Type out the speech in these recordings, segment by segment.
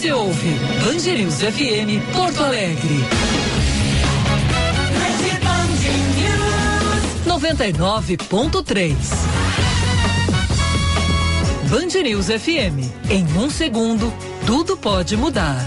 Você ouve News FM Porto Alegre. 99.3 Band News FM. Em um segundo, tudo pode mudar.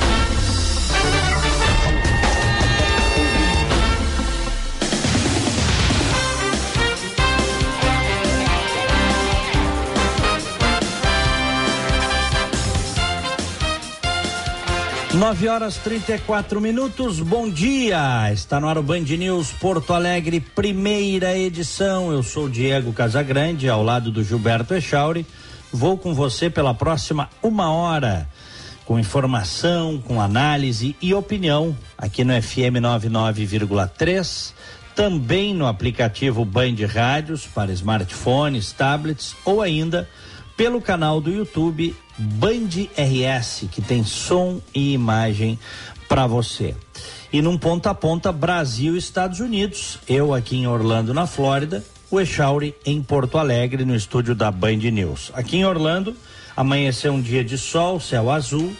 Nove horas 34 minutos, bom dia! Está no ar o Band News Porto Alegre, primeira edição. Eu sou Diego Casagrande, ao lado do Gilberto Echauri. Vou com você pela próxima uma hora, com informação, com análise e opinião, aqui no FM 99,3, também no aplicativo Band Rádios para smartphones, tablets ou ainda pelo canal do YouTube Band RS, que tem som e imagem para você. E num ponta a ponta, Brasil Estados Unidos. Eu aqui em Orlando, na Flórida, o Echauri em Porto Alegre, no estúdio da Band News. Aqui em Orlando, amanheceu um dia de sol, céu azul.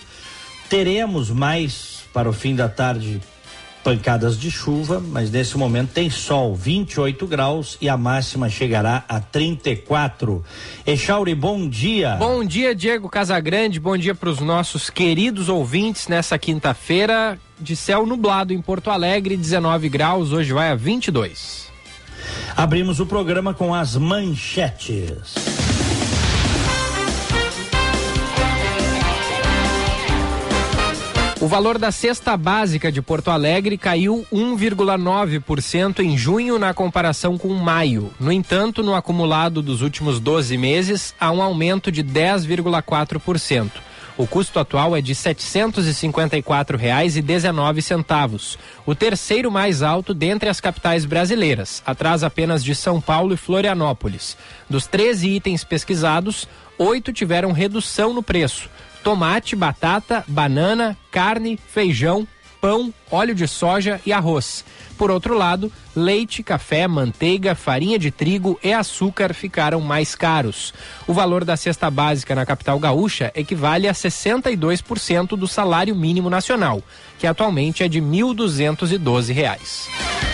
Teremos mais para o fim da tarde pancadas de chuva, mas nesse momento tem sol, 28 graus e a máxima chegará a 34. Echauri, bom dia. Bom dia, Diego Casagrande. Bom dia para os nossos queridos ouvintes nessa quinta-feira de céu nublado em Porto Alegre, 19 graus. Hoje vai a 22. Abrimos o programa com as manchetes. O valor da cesta básica de Porto Alegre caiu 1,9% em junho na comparação com maio. No entanto, no acumulado dos últimos 12 meses, há um aumento de 10,4%. O custo atual é de R$ 754,19, o terceiro mais alto dentre as capitais brasileiras, atrás apenas de São Paulo e Florianópolis. Dos 13 itens pesquisados, oito tiveram redução no preço tomate, batata, banana, carne, feijão, pão, óleo de soja e arroz. Por outro lado, leite, café, manteiga, farinha de trigo e açúcar ficaram mais caros. O valor da cesta básica na capital gaúcha equivale a 62% do salário mínimo nacional, que atualmente é de R$ 1.212.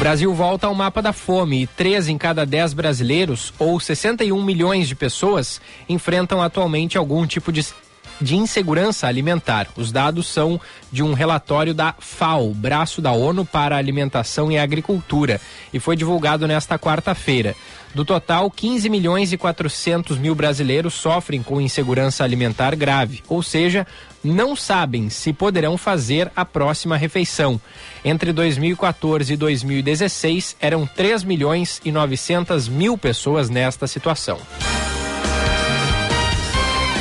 Brasil volta ao mapa da fome e três em cada dez brasileiros, ou 61 milhões de pessoas, enfrentam atualmente algum tipo de de insegurança alimentar. Os dados são de um relatório da FAO, Braço da ONU para Alimentação e Agricultura, e foi divulgado nesta quarta-feira. Do total, 15 milhões e 400 mil brasileiros sofrem com insegurança alimentar grave, ou seja, não sabem se poderão fazer a próxima refeição. Entre 2014 e 2016, eram 3 milhões e 900 mil pessoas nesta situação.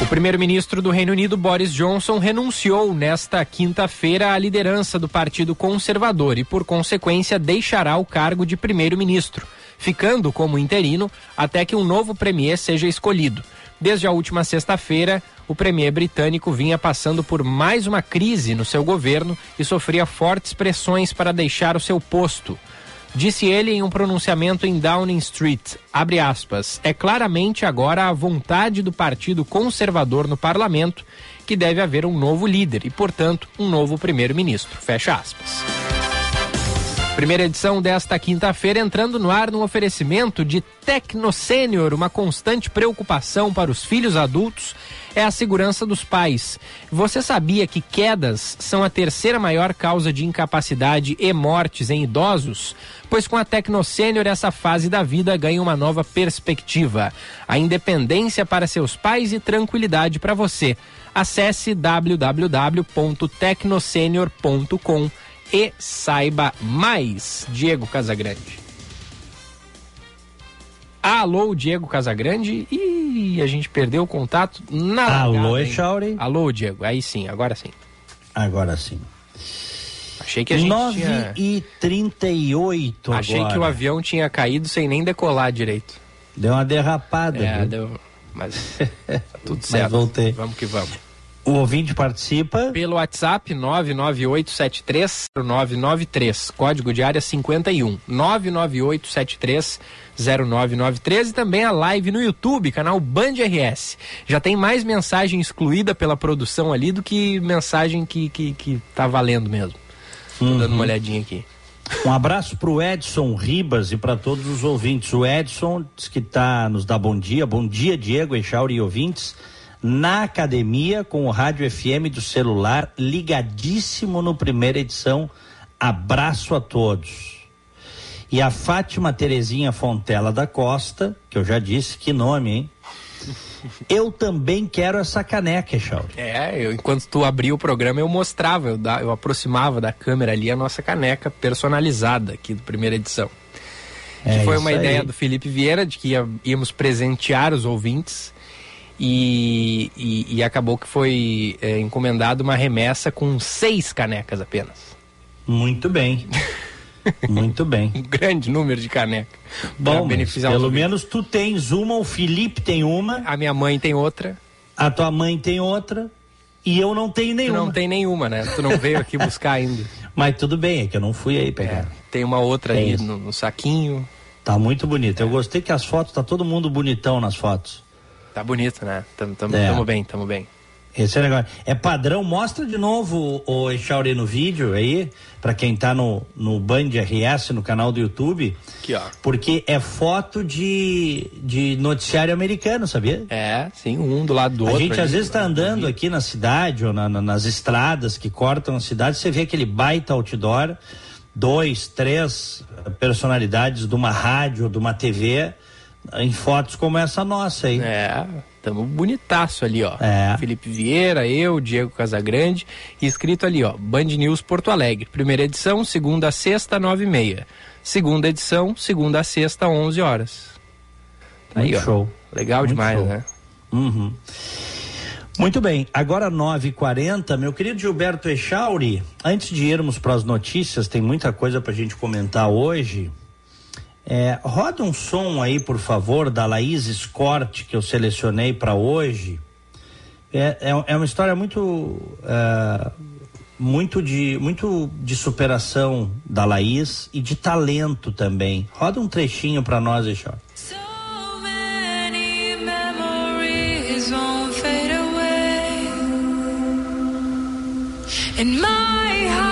O primeiro-ministro do Reino Unido, Boris Johnson, renunciou nesta quinta-feira à liderança do Partido Conservador e, por consequência, deixará o cargo de primeiro-ministro, ficando como interino até que um novo premier seja escolhido. Desde a última sexta-feira, o premier britânico vinha passando por mais uma crise no seu governo e sofria fortes pressões para deixar o seu posto. Disse ele em um pronunciamento em Downing Street, aspas, é claramente agora a vontade do Partido Conservador no parlamento que deve haver um novo líder e, portanto, um novo primeiro-ministro, fecha aspas. Primeira edição desta quinta-feira entrando no ar no oferecimento de Tecno Sênior, uma constante preocupação para os filhos adultos é a segurança dos pais. Você sabia que quedas são a terceira maior causa de incapacidade e mortes em idosos? Pois com a Tecno Sênior essa fase da vida ganha uma nova perspectiva. A independência para seus pais e tranquilidade para você. Acesse www.tecnosenior.com e saiba mais. Diego Casagrande. Alô, Diego Casagrande. E a gente perdeu o contato na Alô, Echauri. Alô, Diego. Aí sim, agora sim. Agora sim. Achei que a gente 9 tinha... e 38 Achei agora. que o avião tinha caído sem nem decolar direito. Deu uma derrapada. É, viu? deu. Mas tá tudo certo. voltei. Vamos que vamos. O ouvinte participa. Pelo WhatsApp 998730993, código de área 51 998730993 e também a live no YouTube, canal Band RS. Já tem mais mensagem excluída pela produção ali do que mensagem que, que, que tá valendo mesmo. Tô dando uma olhadinha aqui. Um abraço para o Edson Ribas e para todos os ouvintes. O Edson diz que tá, nos dá bom dia. Bom dia, Diego, Echauri e ouvintes. Na academia, com o rádio FM do celular ligadíssimo no primeira edição. Abraço a todos. E a Fátima Terezinha Fontela da Costa, que eu já disse, que nome, hein? Eu também quero essa caneca, Echauri. É, eu, enquanto tu abria o programa, eu mostrava, eu, da, eu aproximava da câmera ali a nossa caneca personalizada aqui do primeira edição. É que foi uma aí. ideia do Felipe Vieira de que ia- íamos presentear os ouvintes e, e, e acabou que foi é, encomendada uma remessa com seis canecas apenas. Muito bem. Muito bem. Um grande número de canecas. pra Bom, beneficiar pelo menos tu tens uma, o Felipe tem uma, A minha mãe tem outra, a tua mãe tem outra e eu não tenho tu nenhuma. não tem nenhuma, né? Tu não veio aqui buscar ainda. Mas tudo bem, é que eu não fui aí É, pegar. tem uma outra Tem ali no, no saquinho. Tá muito bonito. Eu gostei que as fotos, tá todo mundo bonitão nas fotos. Tá bonito, né? Tamo, tamo, É. tamo bem, tamo bem. Esse é legal. É padrão, mostra de novo o Echauri no vídeo aí, pra quem tá no, no Band RS, no canal do YouTube, Aqui, ó. porque é foto de, de noticiário americano, sabia? É, sim, um do lado do A outro. gente ali, às vezes tá no andando Rio. aqui na cidade ou na- na- nas estradas que cortam a cidade, você vê aquele baita outdoor, dois, três personalidades de uma rádio, de uma TV, em fotos como essa nossa aí. É, tamo bonitaço ali, ó. É. Felipe Vieira, eu, Diego Casagrande, e escrito ali, ó, Band News Porto Alegre. Primeira edição, segunda a sexta, nove e meia. Segunda edição, segunda a sexta, onze horas. Tá aí, Muito ó. show. Legal Muito demais, show. né? Uhum. Muito bem, agora 9h40, meu querido Gilberto Echauri, antes de irmos para as notícias, tem muita coisa para a gente comentar hoje. É, roda um som aí, por favor, da Laís Scott, que eu selecionei para hoje. É, é, é uma história muito, é, muito, de, muito de superação da Laís e de talento também. Roda um trechinho para nós, away. In my heart,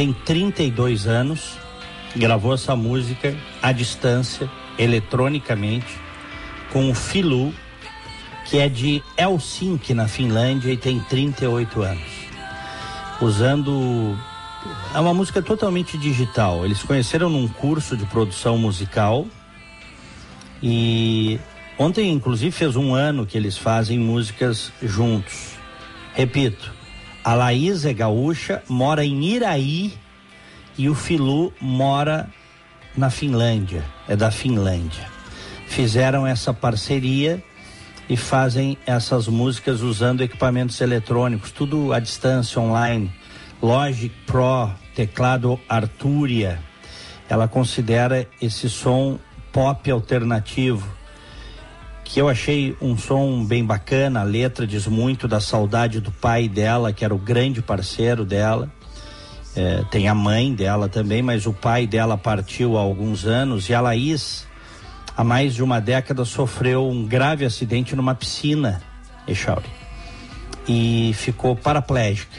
tem 32 anos, gravou essa música à distância, eletronicamente, com o Filu, que é de Helsinki, na Finlândia, e tem 38 anos. Usando. É uma música totalmente digital. Eles conheceram num curso de produção musical e ontem, inclusive, fez um ano que eles fazem músicas juntos. Repito, a Laís é gaúcha, mora em Iraí e o Filu mora na Finlândia, é da Finlândia. fizeram essa parceria e fazem essas músicas usando equipamentos eletrônicos, tudo à distância, online. Logic Pro, teclado Arturia. Ela considera esse som pop alternativo, que eu achei um som bem bacana. A letra diz muito da saudade do pai dela, que era o grande parceiro dela. É, tem a mãe dela também, mas o pai dela partiu há alguns anos e a Laís, há mais de uma década, sofreu um grave acidente numa piscina, Echauri, e ficou paraplégica.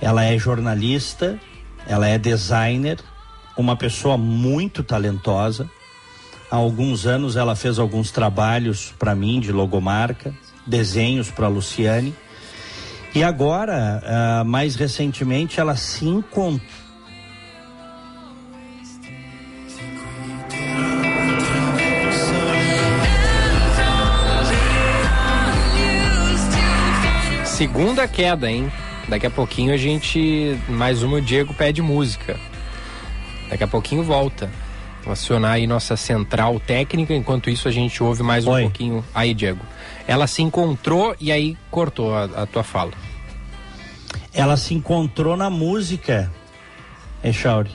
Ela é jornalista, ela é designer, uma pessoa muito talentosa. Há alguns anos ela fez alguns trabalhos para mim de logomarca, desenhos para Luciane. E agora, uh, mais recentemente, ela se encontrou. Segunda queda, hein? Daqui a pouquinho a gente. Mais uma, o Diego pede música. Daqui a pouquinho volta. Acionar aí nossa central técnica. Enquanto isso, a gente ouve mais um Oi. pouquinho. Aí, Diego. Ela se encontrou e aí cortou a, a tua fala. Ela se encontrou na música, Echauri.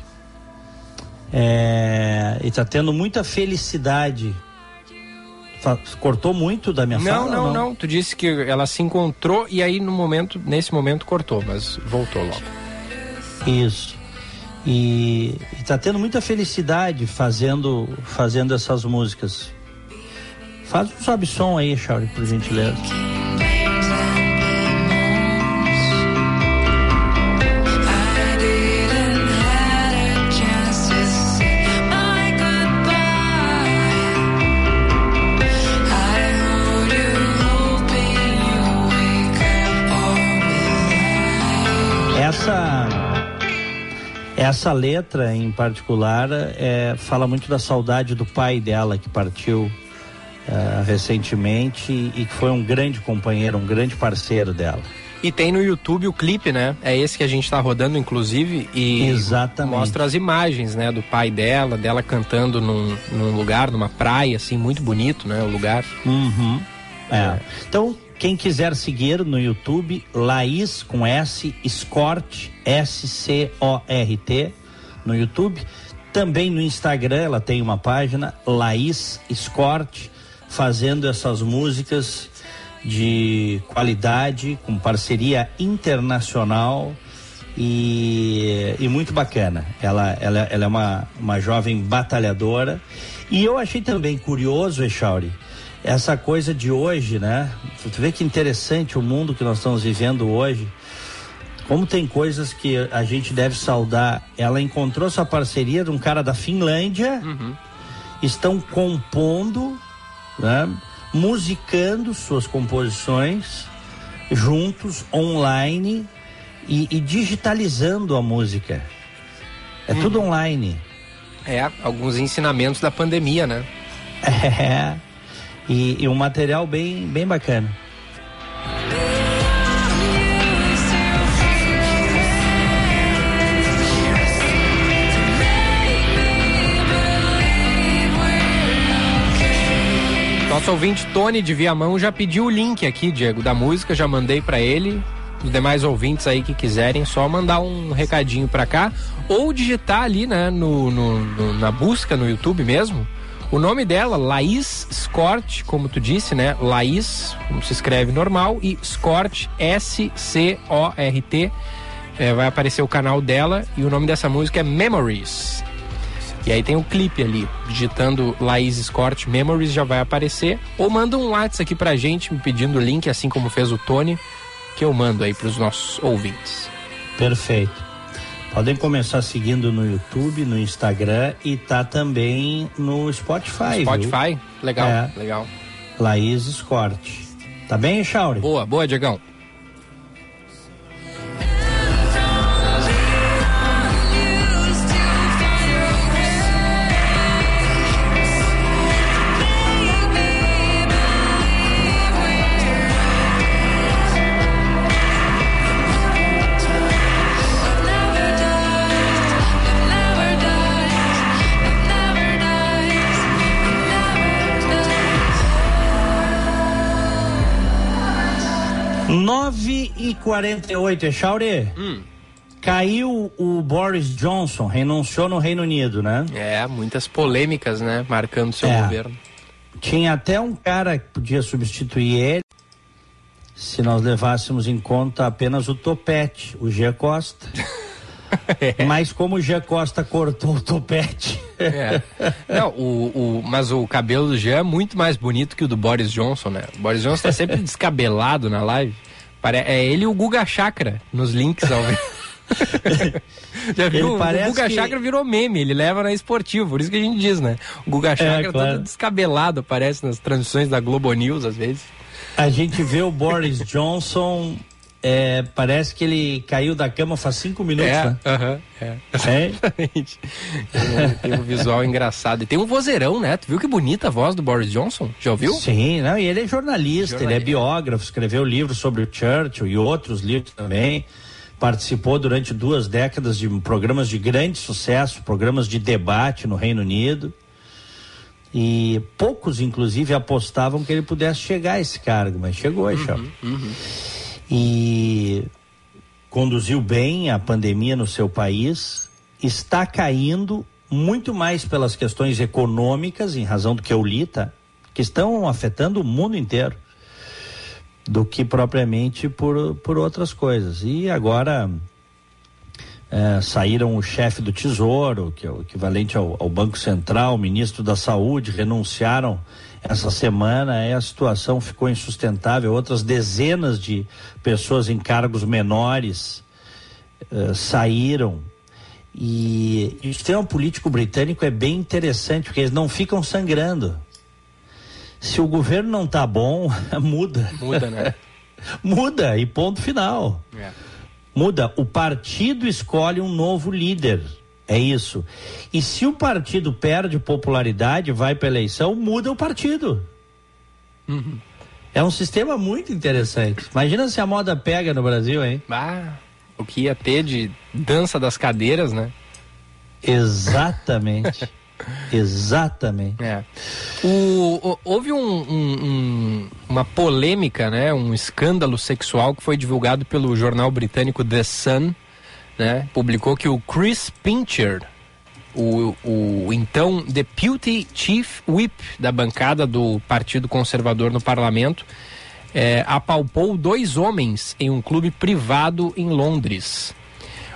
É, e tá tendo muita felicidade. Cortou muito da minha Não, fala? não, não. Tu disse que ela se encontrou e aí no momento, nesse momento cortou, mas voltou logo. Isso. E, e tá tendo muita felicidade fazendo, fazendo essas músicas. Faz um sobe som aí, Chauri, por gentileza. Essa letra em particular é, fala muito da saudade do pai dela que partiu eh, recentemente e que foi um grande companheiro, um grande parceiro dela. E tem no YouTube o clipe, né? É esse que a gente tá rodando, inclusive, e Exatamente. mostra as imagens, né? Do pai dela, dela cantando num, num lugar, numa praia, assim, muito bonito, né? O lugar. Uhum. É. Então, quem quiser seguir no YouTube, Laís com S, Scort, S-C-O-R-T, no YouTube. Também no Instagram, ela tem uma página, Laís Scort, fazendo essas músicas de qualidade, com parceria internacional e, e muito bacana. Ela, ela, ela é uma, uma jovem batalhadora. E eu achei também curioso, Echauri, essa coisa de hoje, né? Tu vê que interessante o mundo que nós estamos vivendo hoje. Como tem coisas que a gente deve saudar. Ela encontrou essa parceria de um cara da Finlândia, estão compondo, né? musicando suas composições juntos, online e, e digitalizando a música. É tudo online. É, alguns ensinamentos da pandemia, né? É. E, e um material bem, bem bacana. Nosso ouvinte Tony de Viamão já pediu o link aqui, Diego, da música, já mandei pra ele. Os demais ouvintes aí que quiserem, só mandar um recadinho pra cá ou digitar ali, né, no, no- no- na busca no YouTube mesmo. O nome dela, Laís Scort, como tu disse, né? Laís, como se escreve normal, e Scort, S-C-O-R-T. É, vai aparecer o canal dela e o nome dessa música é Memories. E aí tem o clipe ali, digitando Laís Scott Memories já vai aparecer. Ou manda um WhatsApp aqui pra gente, me pedindo o link, assim como fez o Tony, que eu mando aí pros nossos ouvintes. Perfeito. Podem começar seguindo no YouTube, no Instagram e tá também no Spotify. viu? Spotify? Legal, É. legal. Laís Scort. Tá bem, Chauri? Boa, boa, Diegão. 9 e 48 Echauri. Hum. Caiu o Boris Johnson, renunciou no Reino Unido, né? É, muitas polêmicas, né? Marcando seu É. governo. Tinha até um cara que podia substituir ele se nós levássemos em conta apenas o topete, o G Costa. Mas como o G Costa cortou o topete, É. Não, o, o, mas o cabelo do Jean é muito mais bonito que o do Boris Johnson, né? O Boris Johnson tá sempre descabelado na live. É ele e o Guga Chakra nos links ao vivo. Já viu? Ele parece o Guga que- Chakra virou meme, ele leva na esportivo, por isso que a gente diz, né? O Guga Chakra É, claro. todo descabelado, aparece nas transmissões da Globo News às vezes. a gente vê o Boris Johnson, é, parece que ele caiu da cama faz cinco minutos, É, né? aham, é. É? Exatamente. Ele tem um visual engraçado. E tem um vozeirão, né? Tu viu que bonita a voz do Boris Johnson? Já ouviu? Sim, não, e ele é jornalista, ele é Jornalista. biógrafo, escreveu livros sobre o Churchill e outros livros também. Participou durante duas décadas de programas de grande sucesso, programas de debate no Reino Unido. E poucos, inclusive, apostavam que ele pudesse chegar a esse cargo, mas chegou, uhum, E conduziu bem a pandemia no seu país, está caindo muito mais pelas questões econômicas, em razão do que eu li, tá? Que estão afetando o mundo inteiro, do que propriamente por, por outras coisas. E agora eh, saíram o chefe do Tesouro, que é o equivalente ao, ao Banco Central, o ministro da Saúde, renunciaram essa semana, aí a situação ficou insustentável. Outras dezenas de pessoas em cargos menores eh, saíram. E, e o sistema político britânico é bem interessante, porque eles não ficam sangrando. Se o governo não tá bom, muda. Muda, né? Muda e ponto final. É. Muda. O partido escolhe um novo líder. É isso. E se o partido perde popularidade, vai para eleição, muda o partido. É um sistema muito interessante. Imagina se a moda pega no Brasil, hein? Ah, o que ia ter de dança das cadeiras, né? Exatamente. Exatamente. É. O, houve um- um- uma polêmica, né? Um escândalo sexual que foi divulgado pelo jornal britânico The Sun, né? Publicou que o Chris Pincher, o, o então Deputy Chief Whip da bancada do Partido Conservador no parlamento, é, apalpou dois homens em um clube privado em Londres.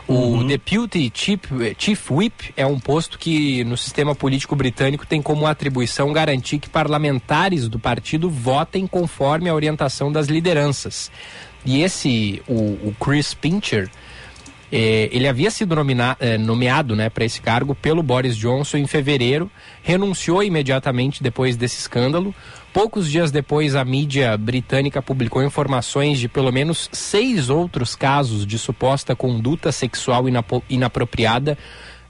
O Deputy Chief, Chief Whip é um posto que no sistema político britânico tem como atribuição garantir que parlamentares do partido votem conforme a orientação das lideranças. E esse, o, o Chris Pincher, eh, ele havia sido nomina- eh, nomeado né, para esse cargo pelo Boris Johnson em fevereiro, renunciou imediatamente depois desse escândalo. Poucos dias depois, a mídia britânica publicou informações de pelo menos seis outros casos de suposta conduta sexual inapropriada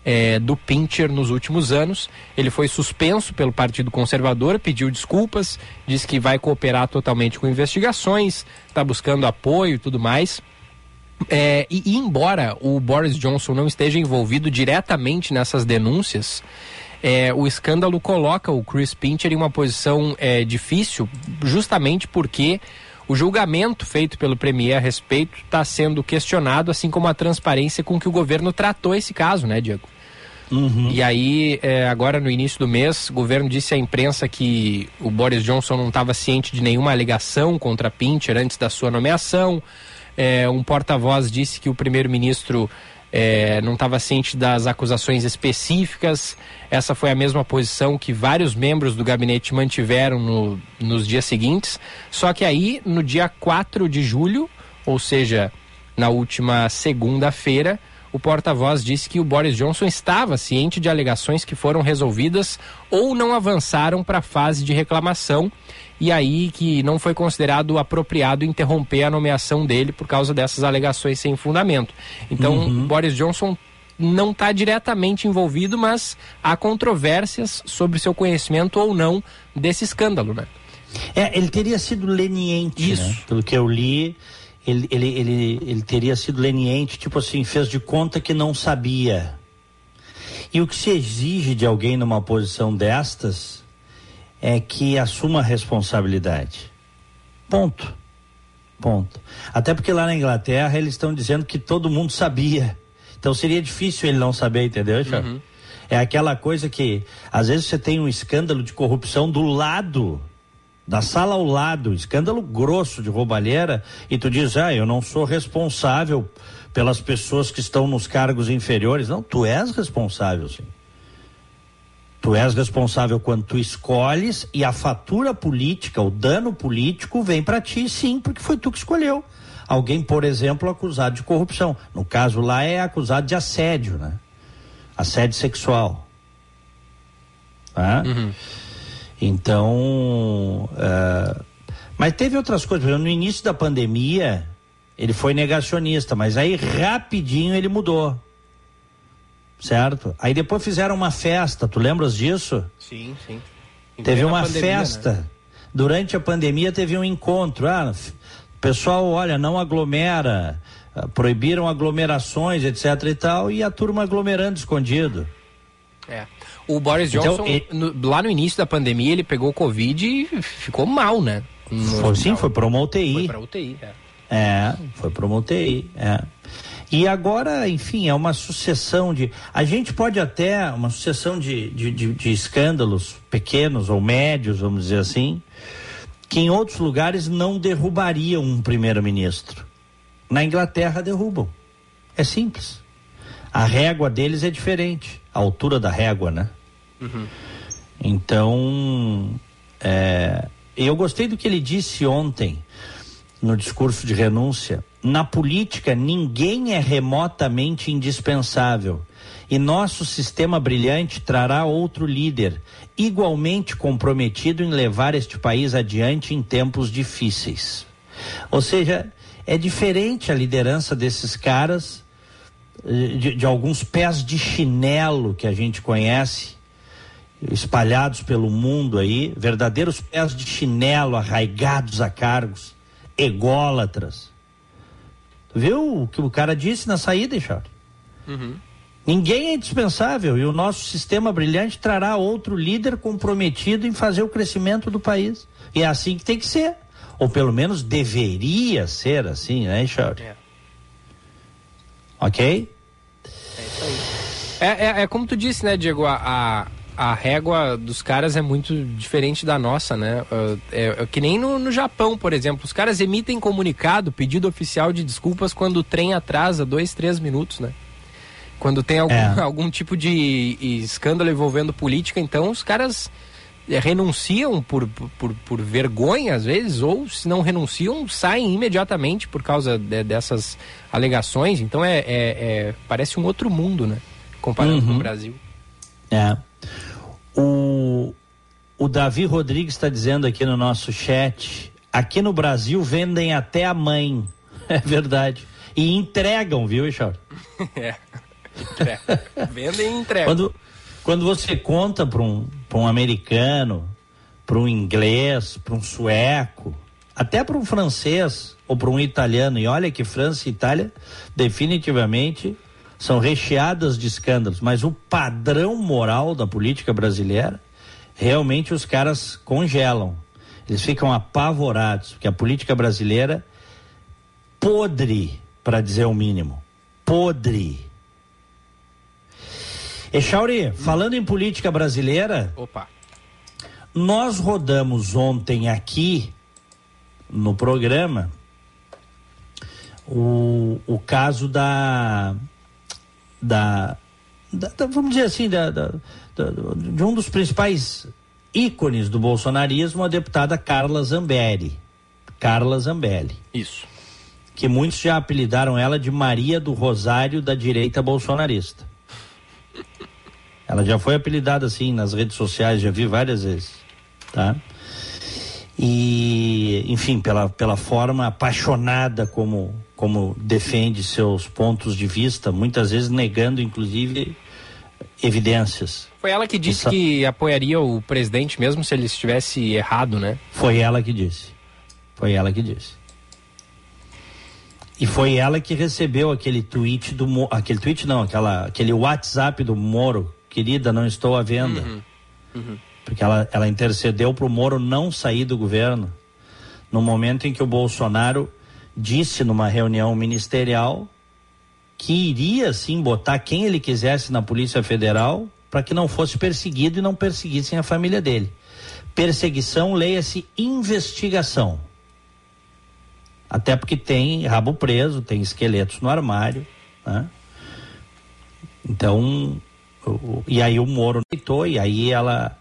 eh, do Pincher nos últimos anos. Ele foi suspenso pelo Partido Conservador, pediu desculpas, disse que vai cooperar totalmente com investigações, está buscando apoio e tudo mais. É, e, e embora o Boris Johnson não esteja envolvido diretamente nessas denúncias, é, o escândalo coloca o Chris Pincher em uma posição é, difícil, justamente porque o julgamento feito pelo Premier a respeito está sendo questionado, assim como a transparência com que o governo tratou esse caso, né, Diego? E aí, é, agora no início do mês, o governo disse à imprensa que o Boris Johnson não estava ciente de nenhuma alegação contra Pincher antes da sua nomeação. É, um porta-voz disse que o primeiro-ministro é, não estava ciente das acusações específicas. Essa foi a mesma posição que vários membros do gabinete mantiveram no- nos dias seguintes. Só que aí, no dia 4 de julho, ou seja, na última segunda-feira, o porta-voz disse que o Boris Johnson estava ciente de alegações que foram resolvidas ou não avançaram para a fase de reclamação e aí que não foi considerado apropriado interromper a nomeação dele por causa dessas alegações sem fundamento. Então, Boris Johnson não está diretamente envolvido, mas há controvérsias sobre seu conhecimento ou não desse escândalo, né? É, ele teria sido leniente, Isso. né? Pelo que eu li, ele, ele, ele, ele teria sido leniente, tipo assim, fez de conta que não sabia. E o que se exige de alguém numa posição destas é que assuma a responsabilidade. Ponto. Ponto. Até porque lá na Inglaterra eles estão dizendo que todo mundo sabia. Então seria difícil ele não saber, entendeu? Uhum. É aquela coisa que às vezes você tem um escândalo de corrupção do lado da sala ao lado, escândalo grosso de roubalheira, e tu diz, ah, eu não sou responsável pelas pessoas que estão nos cargos inferiores. Não, tu és responsável, sim. Tu és responsável quando tu escolhes e a fatura política, o dano político vem para ti, sim, porque foi tu que escolheu. Alguém, por exemplo, acusado de corrupção. No caso lá é acusado de assédio, né? Assédio sexual. Tá? Uhum. Então, uh, mas teve outras coisas. Por exemplo, no início da pandemia, ele foi negacionista, mas aí rapidinho ele mudou. Certo? Aí depois fizeram uma festa, tu lembras disso? Sim, sim. Teve uma pandemia, festa. Né? Durante a pandemia teve um encontro. Ah, pessoal, olha, não aglomera, ah, proibiram aglomerações, etc e tal, e a turma aglomerando escondido. É. O Boris Então, Johnson, ele- no- lá no início da pandemia, ele pegou Covid e ficou mal, né? Foi, sim, foi para uma UTI. Foi pra UTI, é. É, foi para uma UTI, é. E agora, enfim, é uma sucessão de. A gente pode até, uma sucessão de, de, de- de escândalos pequenos ou médios, vamos dizer assim, que em outros lugares não derrubariam um primeiro-ministro. Na Inglaterra derrubam. É simples. A régua deles é diferente. A altura da régua, né? Então, é, eu gostei do que ele disse ontem no discurso de renúncia. Na política, ninguém é remotamente indispensável. E nosso sistema brilhante trará outro líder, igualmente comprometido em levar este país adiante em tempos difíceis. Ou seja, é diferente a liderança desses caras, eh, de, de alguns pés de chinelo que a gente conhece, espalhados pelo mundo aí, verdadeiros pés de chinelo arraigados a cargos, ególatras. Viu o que o cara disse na saída, Charles? Ninguém é indispensável e o nosso sistema brilhante trará outro líder comprometido em fazer o crescimento do país. E é assim que tem que ser. Ou pelo menos deveria ser assim, né, Charles? É. Ok? É, é, é como tu disse, né, Diego? A, a, a régua dos caras é muito diferente da nossa, né? Uh, É, é que nem no, no Japão, por exemplo. Os caras emitem comunicado, pedido oficial de desculpas quando o trem atrasa dois, três minutos, né? Quando tem algum, É. algum tipo de escândalo envolvendo política, então os caras é, renunciam por, por, por vergonha, às vezes, ou se não renunciam, saem imediatamente por causa de- dessas alegações. Então é, é- é- parece um outro mundo, né? Comparando com o Brasil. É. O, o Davi Rodrigues está dizendo aqui no nosso chat: aqui no Brasil vendem até a mãe. É verdade. E entregam, viu, Richard? É. É. Vendem e entregam. Quando, quando você conta para um, pra um americano, para um inglês, para um sueco, até para um francês ou para um italiano, e olha que França e Itália definitivamente são recheadas de escândalos, mas o padrão moral da política brasileira, realmente os caras congelam. Eles ficam apavorados, porque a política brasileira podre, para dizer o mínimo. Podre. Echauri, falando em política brasileira, Opa. nós rodamos ontem aqui no programa o, o caso da, da, da- da- vamos dizer assim, da, da- de um dos principais ícones do bolsonarismo, a deputada Carla Zambelli. Carla Zambelli Isso. que muitos já apelidaram ela de Maria do Rosário da direita bolsonarista. Ela já foi apelidada assim nas redes sociais, já vi várias vezes, tá? E, enfim, pela, pela forma apaixonada como, como defende seus pontos de vista, muitas vezes negando, inclusive, evidências. Foi ela que disse Isso. que apoiaria o presidente mesmo se ele estivesse errado, né? Foi ela que disse. Foi ela que disse. E foi ela que recebeu aquele tweet do aquele tweet não, aquela aquele WhatsApp do Moro, querida, não estou à venda. Porque ela ela intercedeu para o Moro não sair do governo no momento em que o Bolsonaro disse numa reunião ministerial que iria sim botar quem ele quisesse na Polícia Federal para que não fosse perseguido e não perseguissem a família dele. Perseguição, leia-se investigação. Até porque tem rabo preso, tem esqueletos no armário, né? Então, o- e aí o Moro aceitou e aí ela,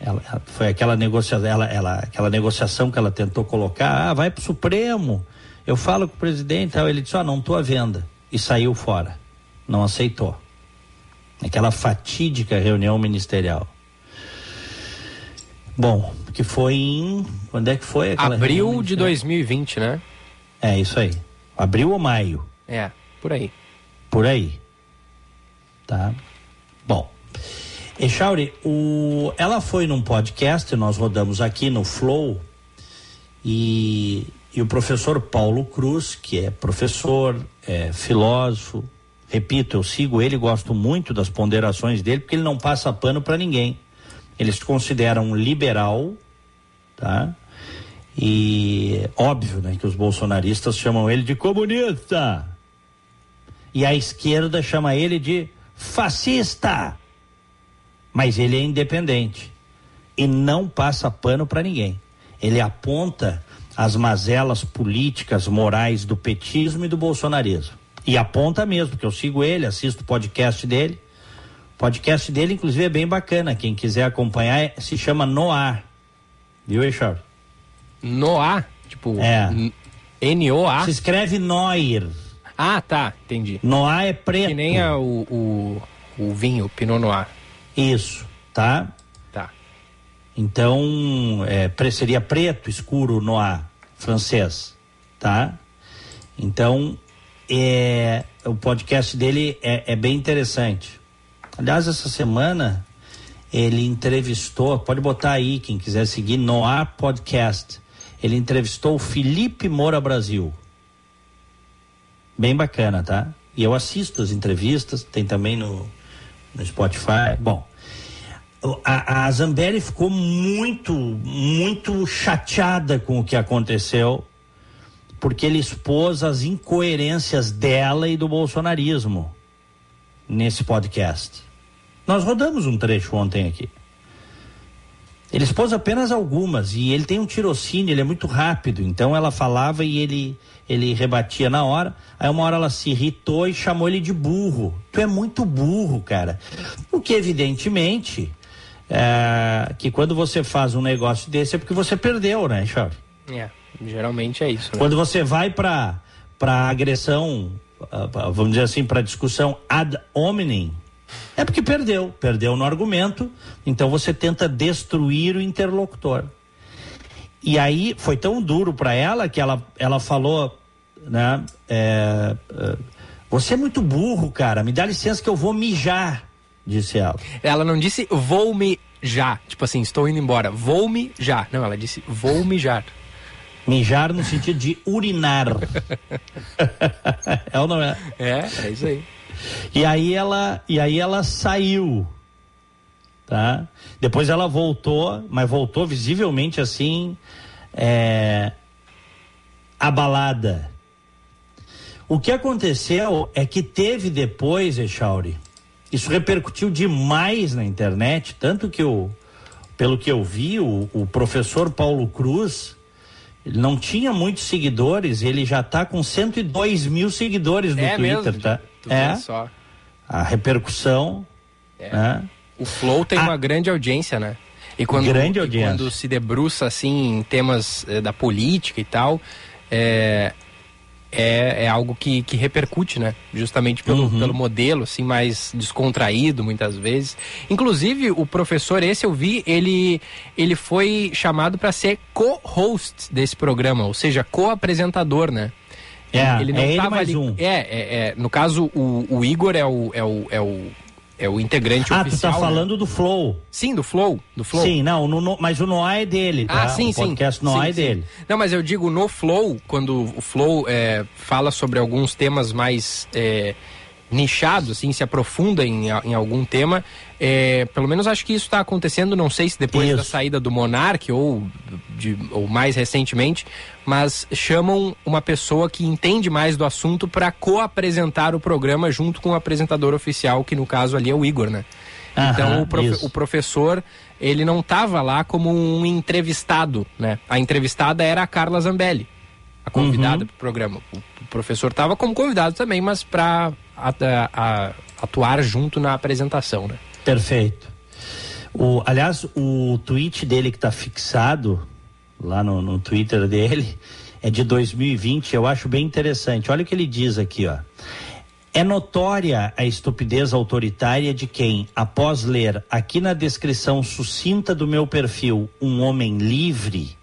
ela foi aquela negociação, ela, ela, aquela negociação que ela tentou colocar, ah, vai pro Supremo. Eu falo com o presidente, ele disse, ó, não tô à venda e saiu fora. Não aceitou. Aquela fatídica reunião ministerial. Bom, que foi em. Quando é que foi Abril de ministerial? 2020, né? É, isso aí. Abril ou maio? É, por aí. Por aí. Tá? Bom. Echauri, o... ela foi num podcast, nós rodamos aqui no Flow, e, e o professor Paulo Cruz, que é professor, é filósofo, repito, eu sigo ele, gosto muito das ponderações dele, porque ele não passa pano para ninguém. Ele se considera um liberal, tá? E óbvio, né, que os bolsonaristas chamam ele de comunista. E a esquerda chama ele de fascista. Mas ele é independente e não passa pano para ninguém. Ele aponta as mazelas políticas, morais do petismo e do bolsonarismo. E aponta mesmo, porque eu sigo ele, assisto o podcast dele. O podcast dele, inclusive, é bem bacana. Quem quiser acompanhar, é- se chama Noar. Viu, Eixar? Noa, tipo, É. N-O-A. Se escreve Noir. Ah, tá, entendi. Noir é preto. Que nem a- o, o, o vinho, Pinot Noir. Isso? Tá. Então, é, seria preto, escuro, noir, francês, tá? Então, é, o podcast dele é, é bem interessante. Aliás, essa semana ele entrevistou, pode botar aí quem quiser seguir, Noir Podcast. Ele entrevistou o Felipe Moura Brasil. Bem bacana, tá? E eu assisto as entrevistas, tem também no, no Spotify. Bom, a, a Zambelli ficou muito, muito chateada com o que aconteceu, porque ele expôs as incoerências dela e do bolsonarismo nesse podcast. Nós rodamos um trecho ontem aqui. Ele expôs apenas algumas e ele tem um tirocínio, ele é muito rápido, então ela falava e ele ele rebatia na hora. Aí uma hora ela se irritou e chamou ele de burro. Tu é muito burro, cara. O que evidentemente é, que quando você faz um negócio desse é porque você perdeu, né, Charles? É, geralmente é isso. Né? Quando você vai para para agressão, ah, vamos dizer assim, para discussão ad hominem, é porque perdeu, perdeu no argumento, então você tenta destruir o interlocutor. E aí foi tão duro para ela que ela, ela falou, né? é, é, você é muito burro, cara. Me dá licença que eu vou mijar, disse ela. Ela não disse vou-me já, tipo assim, estou indo embora, vou-me já. Não, ela disse vou mijar. Mijar no sentido de urinar. é ou não é? É, é isso aí. E aí ela, e aí ela saiu, tá? Depois ela voltou, mas voltou visivelmente assim, é, abalada. O que aconteceu é que teve depois, Echauri, isso repercutiu demais na internet, tanto que o, pelo que eu vi, o, o professor Paulo Cruz, ele não tinha muitos seguidores, ele já está com 102 mil seguidores no é Twitter, mesmo. tá? Tu É só. a repercussão, É. né? O Flow tem Ah. uma grande audiência, né? E quando, Grande e audiência. quando se debruça assim em temas eh, da política e tal, é, é, é algo que, que repercute, né? Justamente pelo, Uhum. pelo modelo, assim, mais descontraído muitas vezes. Inclusive, o professor, esse eu vi, ele, ele foi chamado para ser co-host desse programa, ou seja, co-apresentador, né? É, ele não é ele mais ali. um. É, é, é, no caso, o, o Igor é o, é o, é o, é o integrante Ah, tu oficial. tá né? falando do Flow. Sim, do Flow. Do Flow. Sim, não, no, no- mas o Noah é dele, tá? Ah, sim, o sim. podcast Noah Sim, é sim. dele. Não, mas eu digo no Flow, quando o Flow é, fala sobre alguns temas mais é, nichado, assim, se aprofunda em, em algum tema. É, pelo menos acho que isso está acontecendo, não sei se depois Isso. da saída do Monark ou, de, ou mais recentemente, mas chamam uma pessoa que entende mais do assunto para co-apresentar o programa junto com o apresentador oficial, que no caso ali é o Igor, né? Então Aham, o, profe- isso. o professor, ele não estava lá como um entrevistado, né? A entrevistada era a Carla Zambelli, a convidada Uhum. para o programa. O, o professor estava como convidado também, mas para atuar junto na apresentação, né? Perfeito. O, aliás, o tweet dele que está fixado lá no, no Twitter dele é de 2020, eu acho bem interessante. Olha o que ele diz aqui, ó. É notória a estupidez autoritária de quem, após ler aqui na descrição sucinta do meu perfil um homem livre,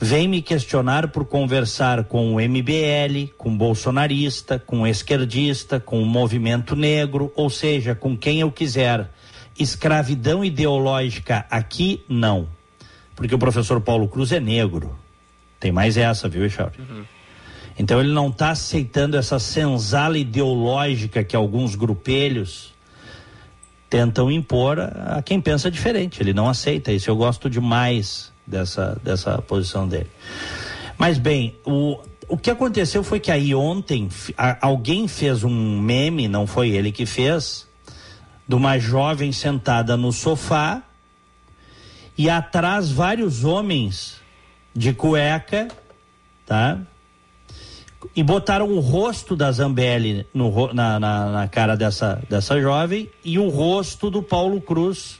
vem me questionar por conversar com o MBL, com bolsonarista, com esquerdista, com o movimento negro, ou seja, com quem eu quiser. Escravidão ideológica aqui, não. Porque o professor Paulo Cruz é negro. Tem mais essa, viu, Echauri? Então ele não está aceitando essa senzala ideológica que alguns grupelhos tentam impor a quem pensa diferente. Ele não aceita isso. Eu gosto demais dessa, dessa posição dele. Mas bem, o, o que aconteceu foi que aí ontem a- alguém fez um meme, não foi ele que fez, de uma jovem sentada no sofá e atrás vários homens de cueca, tá? E botaram o rosto da Zambelli no, na, na, na cara dessa, dessa jovem e o rosto do Paulo Cruz,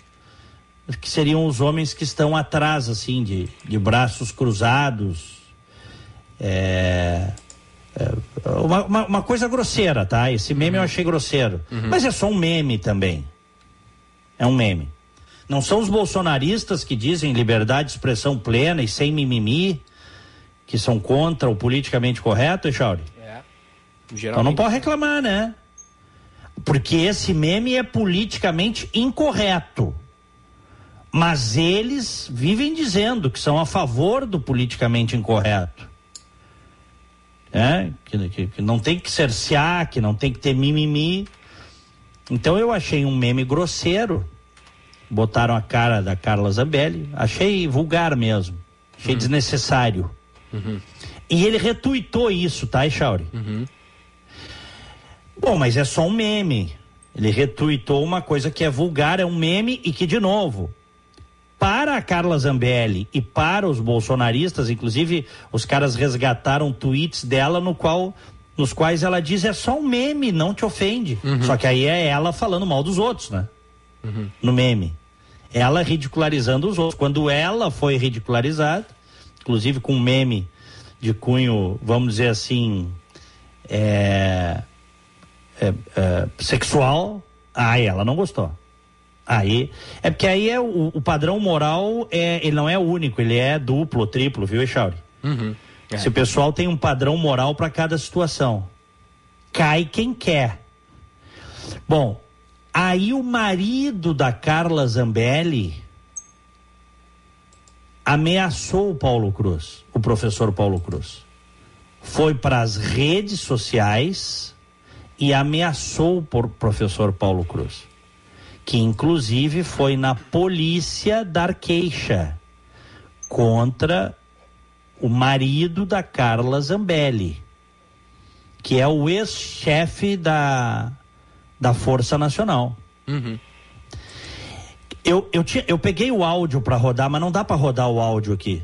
que seriam os homens que estão atrás, assim, de, de braços cruzados. É, é, uma, uma, uma coisa grosseira, tá? Esse meme eu achei grosseiro. Mas é só um meme também. É um meme. Não são os bolsonaristas que dizem liberdade de expressão plena e sem mimimi, que são contra o politicamente correto, Echauri? É. Então não pode reclamar, né? Porque esse meme é politicamente incorreto. Mas eles vivem dizendo que são a favor do politicamente incorreto. É? Que, que- que não tem que cercear, que não tem que ter mimimi. Então eu achei um meme grosseiro. Botaram a cara da Carla Zambelli. Achei vulgar mesmo. Achei desnecessário. E ele retuitou isso, tá, Echauri? Bom, mas é só um meme. Ele retuitou uma coisa que é vulgar, é um meme e que, de novo, para a Carla Zambelli e para os bolsonaristas, inclusive, os caras resgataram tweets dela no qual, nos quais ela diz é só um meme, não te ofende. Só que aí é ela falando mal dos outros, né? No meme. Ela ridicularizando os outros. Quando ela foi ridicularizada, inclusive com um meme de cunho, vamos dizer assim, é, é, é, sexual, aí ela não gostou. Aí, é porque aí é o, o padrão moral, é, ele não é único, ele é duplo, triplo, viu, Echauri? Se o pessoal tem um padrão moral para cada situação. Cai quem quer. Bom, aí o marido da Carla Zambelli ameaçou o Paulo Cruz, o professor Paulo Cruz. Foi para as redes sociais e ameaçou o professor Paulo Cruz, que inclusive foi na polícia dar queixa contra o marido da Carla Zambelli, que é o ex-chefe da, da Força Nacional. Eu, eu, tinha, eu peguei o áudio para rodar, mas não dá para rodar o áudio aqui.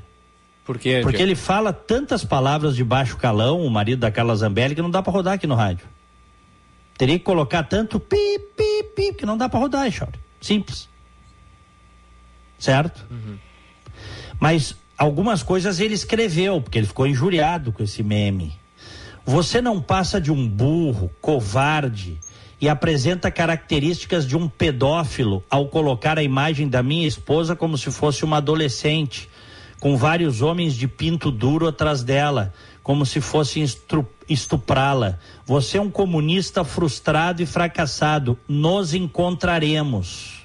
Por quê? Porque ele fala tantas palavras de baixo calão, o marido da Carla Zambelli, que não dá para rodar aqui no rádio. Teria que colocar tanto pi, pi, pi, que não dá para rodar, Chauri. Simples. Certo? Mas algumas coisas ele escreveu, porque ele ficou injuriado com esse meme. Você não passa de um burro, covarde, e apresenta características de um pedófilo ao colocar a imagem da minha esposa como se fosse uma adolescente, com vários homens de pinto duro atrás dela, como se fosse estuprá-la. Você é um comunista frustrado e fracassado. Nos encontraremos.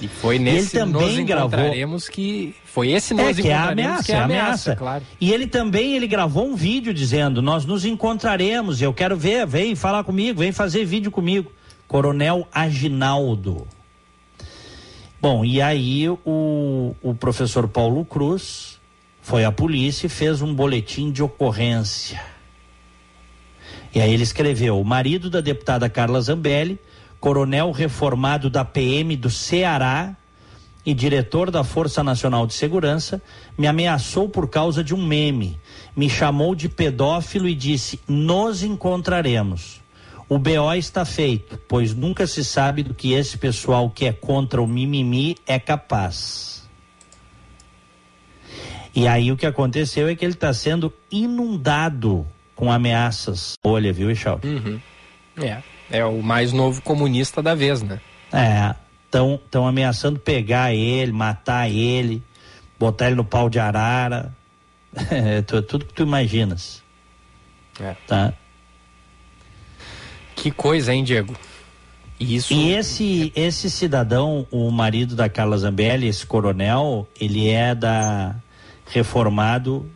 E foi nesse ele também nos gravou- encontraremos que foi esse nos É que é a ameaça, que é é a ameaça, ameaça. claro. E ele também ele gravou um vídeo dizendo: Nós nos encontraremos, eu quero ver, vem falar comigo, vem fazer vídeo comigo. Coronel Aginaldo. Bom, e aí o, o professor Paulo Cruz foi à polícia e fez um boletim de ocorrência. E aí ele escreveu: o marido da deputada Carla Zambelli, coronel reformado da PM do Ceará e diretor da Força Nacional de Segurança, me ameaçou por causa de um meme. Me chamou de pedófilo e disse: Nos encontraremos. O BO está feito, pois nunca se sabe do que esse pessoal que é contra o mimimi é capaz. E aí o que aconteceu é que ele está sendo inundado com ameaças. Olha, viu, Echauri? É, é o mais novo comunista da vez, né? É, estão ameaçando pegar ele, matar ele, botar ele no pau de arara. É tu- tudo que tu imaginas, É. tá? Que coisa, hein, Diego? E Isso. E esse, esse cidadão, o marido da Carla Zambelli, esse coronel, ele é da reformado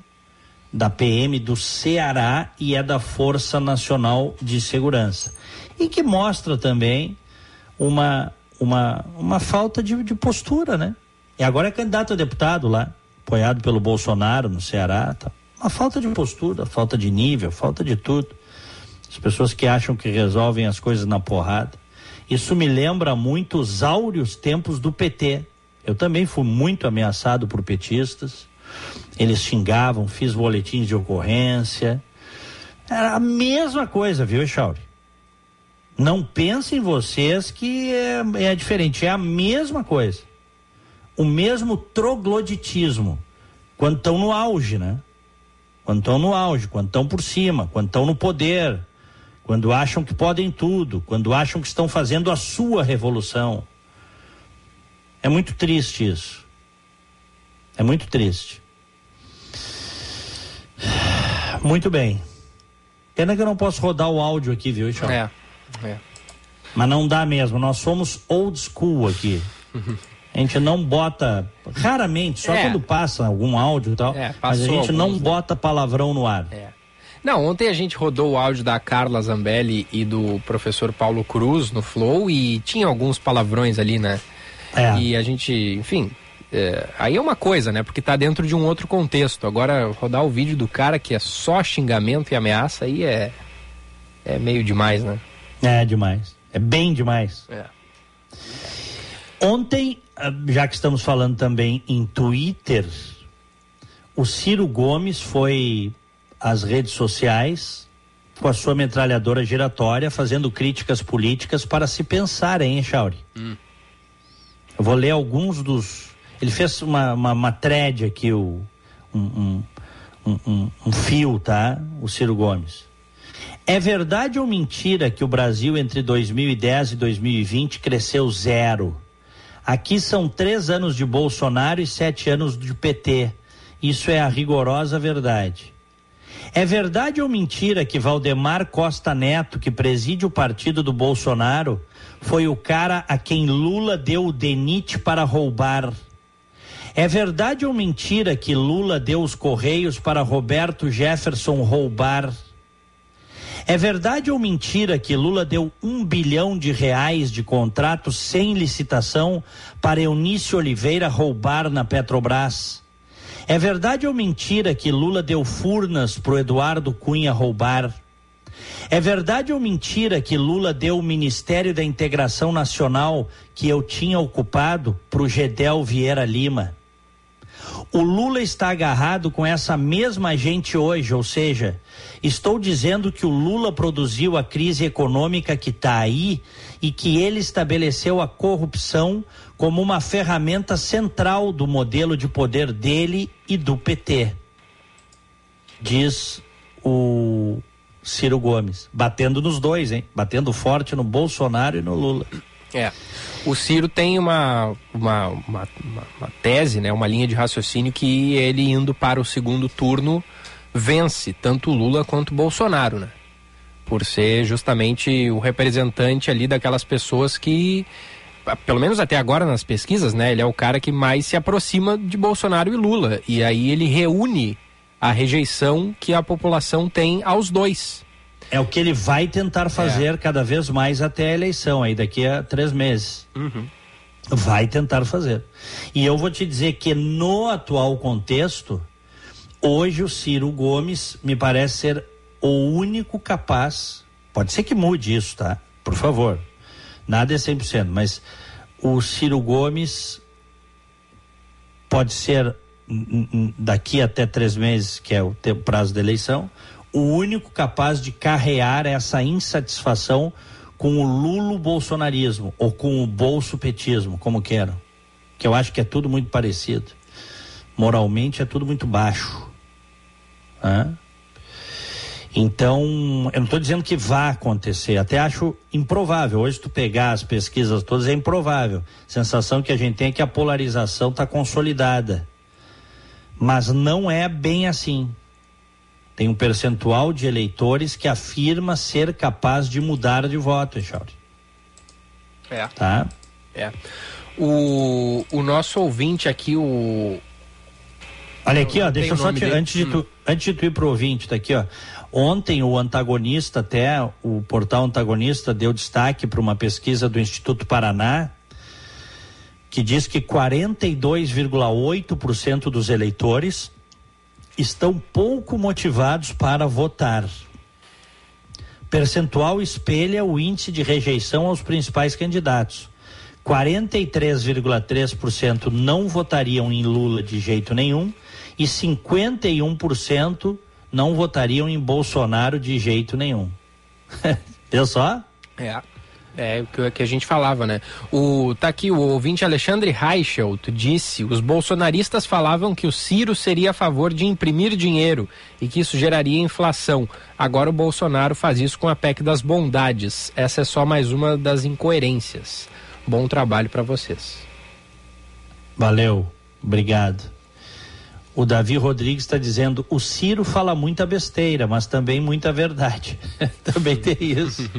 da PM do Ceará e é da Força Nacional de Segurança. E que mostra também uma, uma, uma falta de, de postura, né? E agora é candidato a deputado lá, apoiado pelo Bolsonaro no Ceará. Tá. Uma falta de postura, falta de nível, falta de tudo. As pessoas que acham que resolvem as coisas na porrada. Isso me lembra muito os áureos tempos do PT. Eu também fui muito ameaçado por petistas. Eles xingavam, fiz boletins de ocorrência. Era a mesma coisa, viu, Echauri? Não pensem vocês que é, é diferente, é a mesma coisa. O mesmo trogloditismo. Quando estão no auge, né? Quando estão no auge, quando estão por cima, quando estão no poder, quando acham que podem tudo, quando acham que estão fazendo a sua revolução. É muito triste isso. É muito triste. Muito bem. Pena que eu não posso rodar o áudio aqui, viu, Ixão? É, é. Mas não dá mesmo. Nós somos old school aqui. A gente não bota. Raramente, só É. quando passa algum áudio e tal. É, mas a gente não alguns, né? bota palavrão no ar. É. Não, ontem a gente rodou o áudio da Carla Zambelli e do professor Paulo Cruz no Flow e tinha alguns palavrões ali, né? É. E a gente, enfim, é, aí é uma coisa, né? Porque tá dentro de um outro contexto. Agora, rodar o vídeo do cara que é só xingamento e ameaça aí é, é meio demais, né? É demais. É bem demais. É. Ontem, ah, já que estamos falando também em Twitter, o Ciro Gomes foi às redes sociais com a sua metralhadora giratória fazendo críticas políticas para se pensar, hein, Chauri? Eu vou ler alguns dos. Ele fez uma, uma, uma thread aqui, o, um, um, um, um- fio, tá? O Ciro Gomes. É verdade ou mentira que o Brasil entre 2010 e 2020 cresceu zero? Aqui são três anos de Bolsonaro e sete anos de PT. Isso é a rigorosa verdade. É verdade ou mentira que Valdemar Costa Neto, que preside o partido do Bolsonaro, foi o cara a quem Lula deu o DENIT para roubar? É verdade ou mentira que Lula deu os Correios para Roberto Jefferson roubar? É verdade ou mentira que Lula deu um bilhão de reais de contrato sem licitação para Eunício Oliveira roubar na Petrobras? É verdade ou mentira que Lula deu furnas pro Eduardo Cunha roubar? É verdade ou mentira que Lula deu o Ministério da Integração Nacional que eu tinha ocupado pro Gedel Vieira Lima? O Lula está agarrado com essa mesma gente hoje, ou seja, estou dizendo que o Lula produziu a crise econômica que está aí e que ele estabeleceu a corrupção como uma ferramenta central do modelo de poder dele e do PT. Diz o Ciro Gomes, batendo nos dois, hein? Batendo forte no Bolsonaro e no Lula. É. O Ciro tem uma, uma, uma, uma- tese, né, uma linha de raciocínio que ele indo para o segundo turno vence tanto Lula quanto Bolsonaro, né? Por ser justamente o representante ali daquelas pessoas que pelo menos até agora nas pesquisas, né? Ele é o cara que mais se aproxima de Bolsonaro e Lula. E aí ele reúne a rejeição que a população tem aos dois. É o que ele vai tentar fazer cada vez mais até a eleição, aí daqui a três meses. Vai tentar fazer. E eu vou te dizer que no atual contexto, hoje o Ciro Gomes me parece ser o único capaz. Pode ser que mude isso, tá? Por favor. Nada é 100%, mas o Ciro Gomes pode ser daqui até três meses, que é o prazo da eleição, o único capaz de carrear essa insatisfação com o lulo bolsonarismo ou com o bolso petismo, como queiram. Que eu acho que é tudo muito parecido. Moralmente é tudo muito baixo. Hã? Então, eu não estou dizendo que vá acontecer, até acho improvável. Hoje, tu pegar as pesquisas todas é improvável. Sensação que a gente tem é que a polarização está consolidada. Mas não é bem assim. Tem um percentual de eleitores que afirma ser capaz de mudar de voto, Echauri. É. Tá? É. O, o nosso ouvinte aqui, o. Olha aqui, ó, deixa eu só te, antes de tu, antes de tu ir pro ouvinte, tá aqui, ó. Ontem o antagonista, até o portal antagonista deu destaque para uma pesquisa do Instituto Paraná que diz que 42,8% dos eleitores estão pouco motivados para votar. Percentual espelha o índice de rejeição aos principais candidatos. 43,3% não votariam em Lula de jeito nenhum e 51% não votariam em Bolsonaro de jeito nenhum. Viu só? É. É o que, que a gente falava, né? O, tá aqui o ouvinte Alexandre Reichelt disse: os bolsonaristas falavam que o Ciro seria a favor de imprimir dinheiro e que isso geraria inflação. Agora o Bolsonaro faz isso com a PEC das bondades. Essa é só mais uma das incoerências. Bom trabalho para vocês. Valeu, obrigado. O Davi Rodrigues está dizendo: o Ciro fala muita besteira, mas também muita verdade. também tem isso.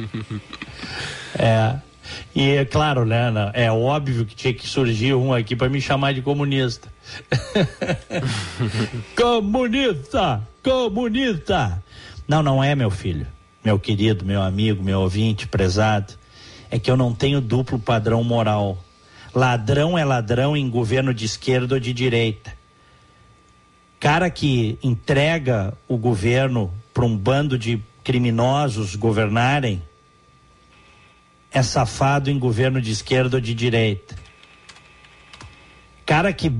é. E é claro, né? não, É óbvio que tinha que surgir um aqui para me chamar de comunista. comunista! Comunista! Não, não é, meu filho. Meu querido, meu amigo, meu ouvinte, prezado. É que eu não tenho duplo padrão moral. Ladrão é ladrão em governo de esquerda ou de direita. Cara que entrega o governo para um bando de criminosos governarem é safado em governo de esquerda ou de direita. Cara que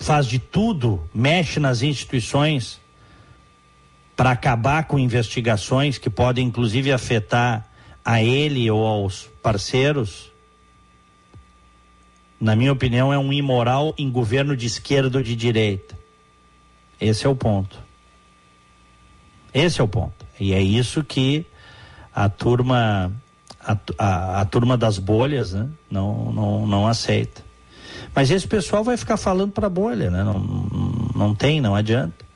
faz de tudo, mexe nas instituições para acabar com investigações que podem inclusive afetar a ele ou aos parceiros, na minha opinião, é um imoral em governo de esquerda ou de direita. Esse é o ponto. Esse é o ponto. E é isso que a turma, a, a, a turma das bolhas, né, não, não, não aceita. Mas esse pessoal vai ficar falando para bolha, né? Não, não tem, não adianta.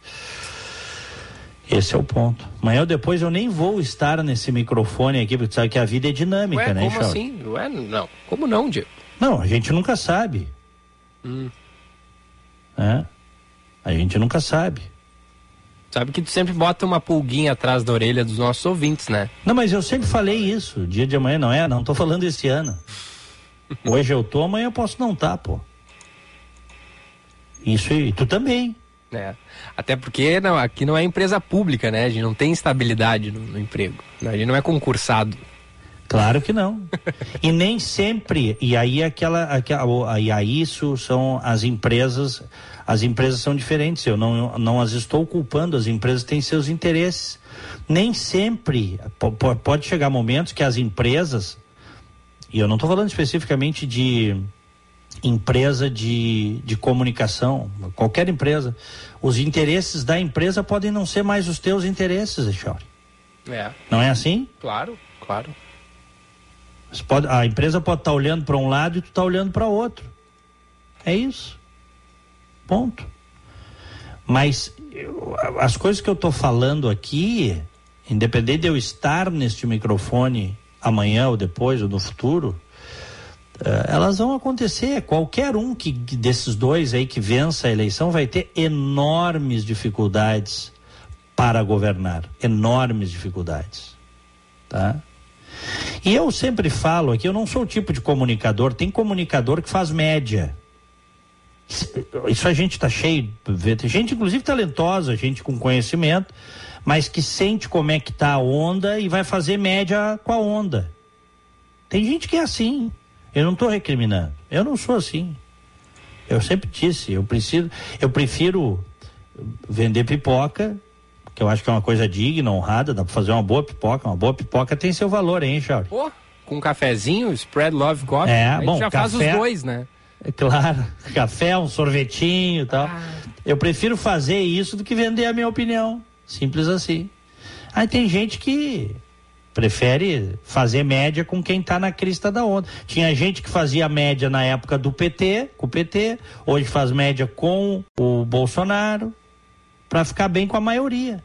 Esse é o ponto. Amanhã ou depois eu nem vou estar nesse microfone aqui, porque sabe que a vida é dinâmica, Ué, né, como Charles? assim? Ué, não. Como não, Diego? Não, a gente nunca sabe. Hum. É? A gente nunca sabe. Sabe que tu sempre bota uma pulguinha atrás da orelha dos nossos ouvintes, né? Não, mas eu sempre falei isso. Dia de amanhã não é? Não tô falando esse ano. Hoje eu tô, amanhã eu posso não tá, pô. Isso e tu também. É. Até porque não, aqui não é empresa pública, né? A gente não tem estabilidade no, no emprego. A gente não é concursado. Claro que não. e nem sempre. E aí aquela, aquela e aí isso são as empresas. As empresas são diferentes. Eu não, não as estou culpando. As empresas têm seus interesses. Nem sempre po- po- pode chegar momentos que as empresas e eu não estou falando especificamente de empresa de, de comunicação, qualquer empresa. Os interesses da empresa podem não ser mais os teus interesses, Echauri. É, Não é assim? claro, claro. Pode- a empresa pode estar olhando para um lado e tu está olhando para outro. É isso. Ponto. Mas eu- as coisas que eu estou falando aqui, independente de eu estar neste microfone amanhã ou depois ou no futuro, eh, elas vão acontecer. Qualquer um que, que desses dois aí que vença a eleição vai ter enormes dificuldades para governar, enormes dificuldades, tá? E eu sempre falo aqui, eu não sou o tipo de comunicador, tem comunicador que faz média. Isso a gente está cheio, gente inclusive talentosa, gente com conhecimento, mas que sente como é que tá a onda e vai fazer média com a onda. Tem gente que é assim. Eu não estou recriminando. Eu não sou assim. Eu sempre disse, eu preciso, eu prefiro vender pipoca, que eu acho que é uma coisa digna, honrada, dá para fazer uma boa pipoca, uma boa pipoca tem seu valor, hein, Charles? Pô, com um cafezinho, spread love coffee, É, a gente bom, já faz os café- dois, né? É claro, café, um sorvetinho e tal. Eu prefiro fazer isso do que vender a minha opinião. Simples assim. Aí tem gente que prefere fazer média com quem tá na crista da onda. Tinha gente que fazia média na época do PT, com o PT, hoje faz média com o Bolsonaro, para ficar bem com a maioria.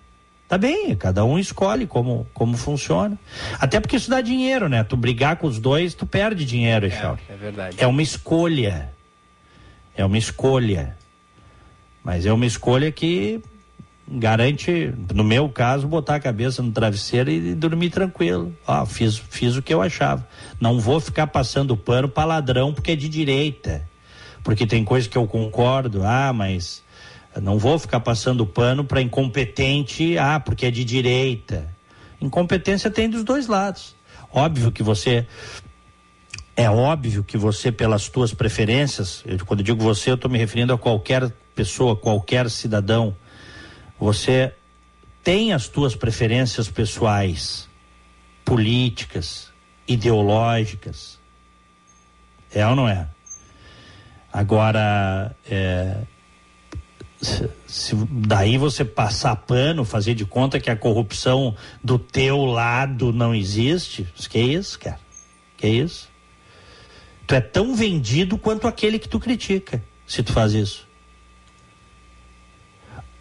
Tá bem, cada um escolhe como, como funciona. Até porque isso dá dinheiro, né? Tu brigar com os dois, tu perde dinheiro, Echauri. É, é verdade. É uma escolha. É uma escolha. Mas é uma escolha que garante, no meu caso, botar a cabeça no travesseiro e dormir tranquilo. Ó, fiz, fiz o que eu achava. Não vou ficar passando pano para ladrão porque é de direita. Porque tem coisa que eu concordo, ah, mas não vou ficar passando pano para incompetente, ah, porque é de direita. Incompetência tem dos dois lados. Óbvio que você é óbvio que você, pelas tuas preferências, eu, quando eu digo você, eu estou me referindo a qualquer pessoa, qualquer cidadão, você tem as tuas preferências pessoais, políticas, ideológicas. É ou não é? Agora, é, se, daí você passar pano, fazer de conta que a corrupção do teu lado não existe, que isso, cara? Que isso? Tu é tão vendido quanto aquele que tu critica, se tu faz isso.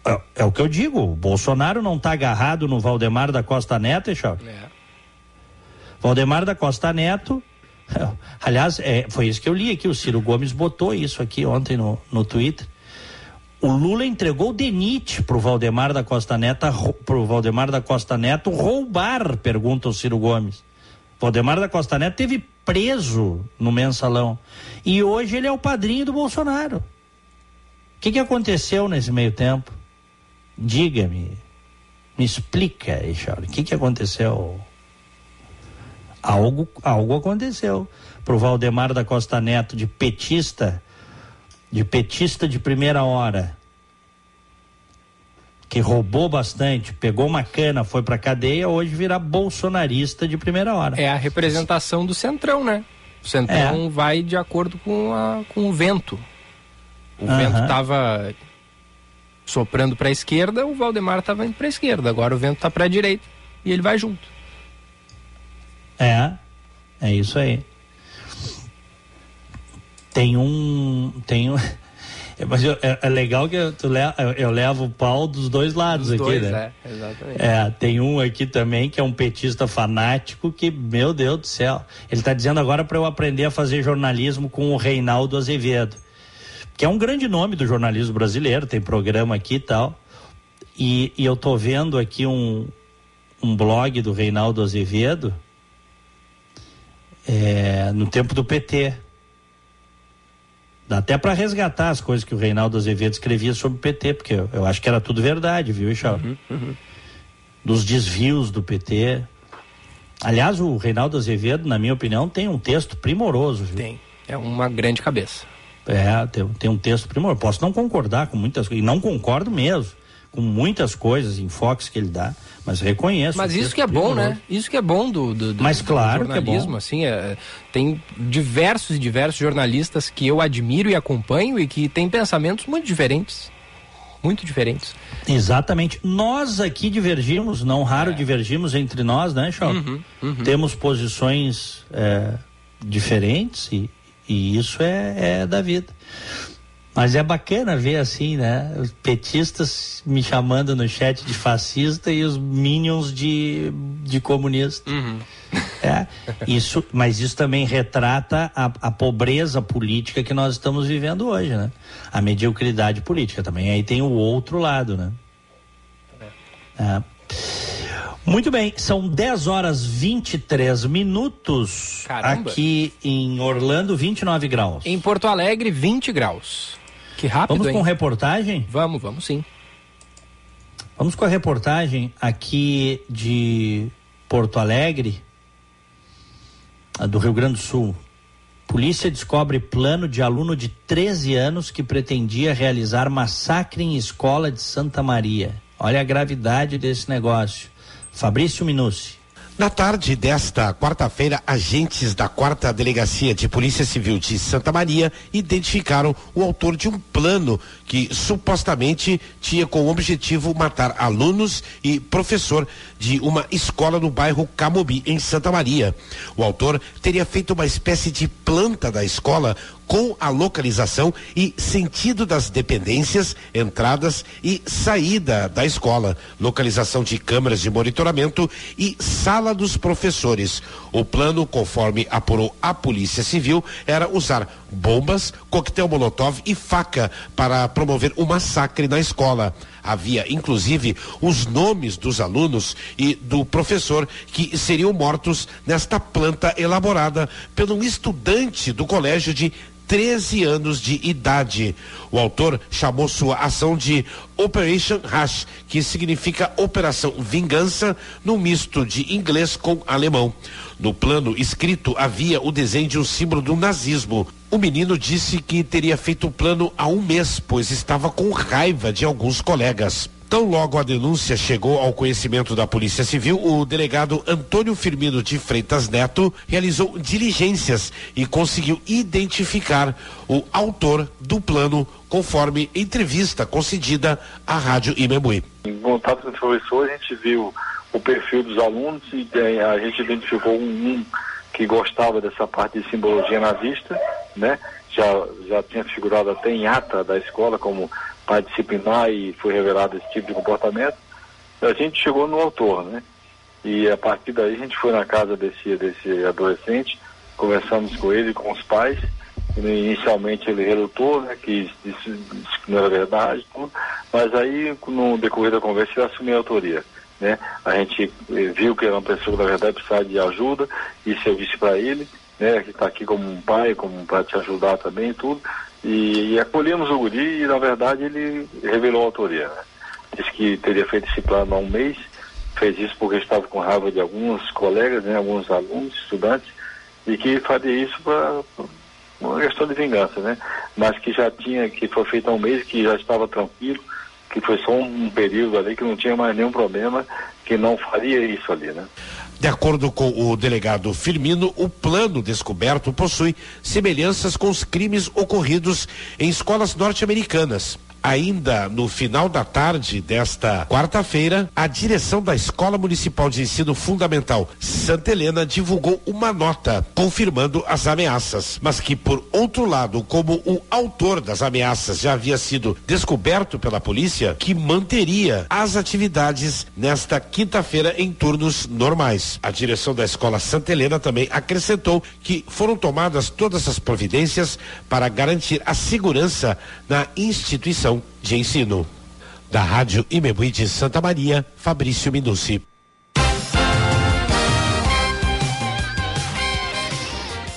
É, é o que eu digo, o Bolsonaro não tá agarrado no Valdemar da Costa Neto, Echauri. É. Valdemar da Costa Neto, aliás, é, foi isso que eu li aqui, o Ciro Gomes botou isso aqui ontem no, no Twitter. O Lula entregou o DENIT pro Valdemar da Costa Neto, pro Valdemar da Costa Neto roubar, pergunta o Ciro Gomes. Valdemar da Costa Neto teve preso no mensalão. E hoje ele é o padrinho do Bolsonaro. O que, que aconteceu nesse meio tempo? Diga-me. Me explica, Echauri. O que, que aconteceu? Algo, algo aconteceu. Pro Valdemar da Costa Neto, de petista, de petista de primeira hora, que roubou bastante, pegou uma cana, foi pra cadeia, hoje virar bolsonarista de primeira hora. É a representação do centrão, né? O centrão É. vai de acordo com, a, com o vento. O Aham. vento estava soprando para a esquerda, o Valdemar estava indo para a esquerda. Agora o vento está para a direita e ele vai junto. É, é isso aí. Tem um. Tem um. é, Mas eu- é, é legal que eu, le- eu- eu levo o pau dos dois lados Os aqui, dois, né? é, exatamente. É, tem um aqui também que é um petista fanático que, meu Deus do céu, ele está dizendo agora para eu aprender a fazer jornalismo com o Reinaldo Azevedo, que é um grande nome do jornalismo brasileiro, tem programa aqui e tal. E, e eu tô vendo aqui um, um blog do Reinaldo Azevedo é, no tempo do PT. Dá até para resgatar as coisas que o Reinaldo Azevedo escrevia sobre o PT, porque eu, eu acho que era tudo verdade, viu, Ixau? Dos desvios do PT. Aliás, o Reinaldo Azevedo, na minha opinião, tem um texto primoroso, viu? Tem. É uma grande cabeça. É, tem, tem um texto primoroso. Posso não concordar com muitas coisas, e não concordo mesmo com muitas coisas, enfoques que ele dá, mas reconheço. Mas isso que é bom, né? Isso que é bom do, do, do- Mas do claro que é jornalismo, bom. assim, é, tem diversos e diversos jornalistas que eu admiro e acompanho e que têm pensamentos muito diferentes. Muito diferentes. Exatamente. Nós aqui divergimos, não raro divergimos entre nós, né, Chau? Temos posições é, diferentes e, e isso é, é da vida. Mas é bacana ver assim, né? Os petistas me chamando no chat de fascista e os minions de, de comunista. É, isso, mas isso também retrata a, a, pobreza política que nós estamos vivendo hoje, né? A mediocridade política também. Aí tem o outro lado, né? É. Muito bem, são 10 horas 23 minutos Caramba. aqui em Orlando, 29 graus. Em Porto Alegre, 20 graus. Que rápido, Vamos hein? com reportagem? Vamos, vamos sim. Vamos com a reportagem aqui de Porto Alegre, do Rio Grande do Sul. Polícia descobre plano de aluno de 13 anos que pretendia realizar massacre em escola de Santa Maria. Olha a gravidade desse negócio. Fabrício Minucci. Na tarde desta quarta-feira, agentes da quarta delegacia de Polícia Civil de Santa Maria identificaram o autor de um plano que supostamente tinha como objetivo matar alunos e professor de uma escola no bairro Camobi, em Santa Maria. O autor teria feito uma espécie de planta da escola com a localização e sentido das dependências, entradas e saída da escola, localização de câmeras de monitoramento e sala dos professores. O plano, conforme apurou a Polícia Civil, era usar bombas, coquetel molotov e faca para promover o um massacre na escola. Havia, inclusive, os nomes dos alunos e do professor que seriam mortos nesta planta elaborada um estudante do colégio de 13 anos de idade. O autor chamou sua ação de Operation Rush, que significa Operação Vingança, no misto de inglês com alemão. No plano escrito havia o desenho de um símbolo do nazismo. O menino disse que teria feito o plano há um mês, pois estava com raiva de alguns colegas. Tão logo a denúncia chegou ao conhecimento da Polícia Civil, o delegado Antônio Firmino de Freitas Neto realizou diligências e conseguiu identificar o autor do plano, conforme entrevista concedida à Rádio Imembuí. Em contato com o professor, a gente viu o perfil dos alunos e eh, a gente identificou um, um que gostava dessa parte de simbologia nazista, né? Já, já tinha figurado até em ata da escola como para disciplinar e foi revelado esse tipo de comportamento, a gente chegou no autor, né? E a partir daí a gente foi na casa desse, desse adolescente, conversamos com ele, com os pais. Inicialmente ele relutou, né? Que disse, que não era verdade, tudo, mas aí no decorrer da conversa ele assumiu a autoria. Né? A gente viu que era uma pessoa que na verdade precisava de ajuda, isso eu disse para ele, né? Que está aqui como um pai, como para te ajudar também e tudo. E, e, acolhemos o guri e, na verdade, ele revelou a autoria. Né? Disse que teria feito esse plano há um mês, fez isso porque estava com raiva de alguns colegas, né, alguns alunos, estudantes, e que faria isso para uma questão de vingança, né? Mas que já tinha, que foi feito há um mês, que já estava tranquilo, que foi só um, um período ali que não tinha mais nenhum problema, que não faria isso ali, né? De acordo com o delegado Firmino, o plano descoberto possui semelhanças com os crimes ocorridos em escolas norte-americanas. Ainda no final da tarde desta quarta-feira, a direção da Escola Municipal de Ensino Fundamental Santa Helena divulgou uma nota confirmando as ameaças, mas que, por outro lado, como o autor das ameaças já havia sido descoberto pela polícia, que manteria as atividades nesta quinta-feira em turnos normais. A direção da Escola Santa Helena também acrescentou que foram tomadas todas as providências para garantir a segurança na instituição de ensino. Da Rádio Imembuí de Santa Maria, Fabrício Minucci.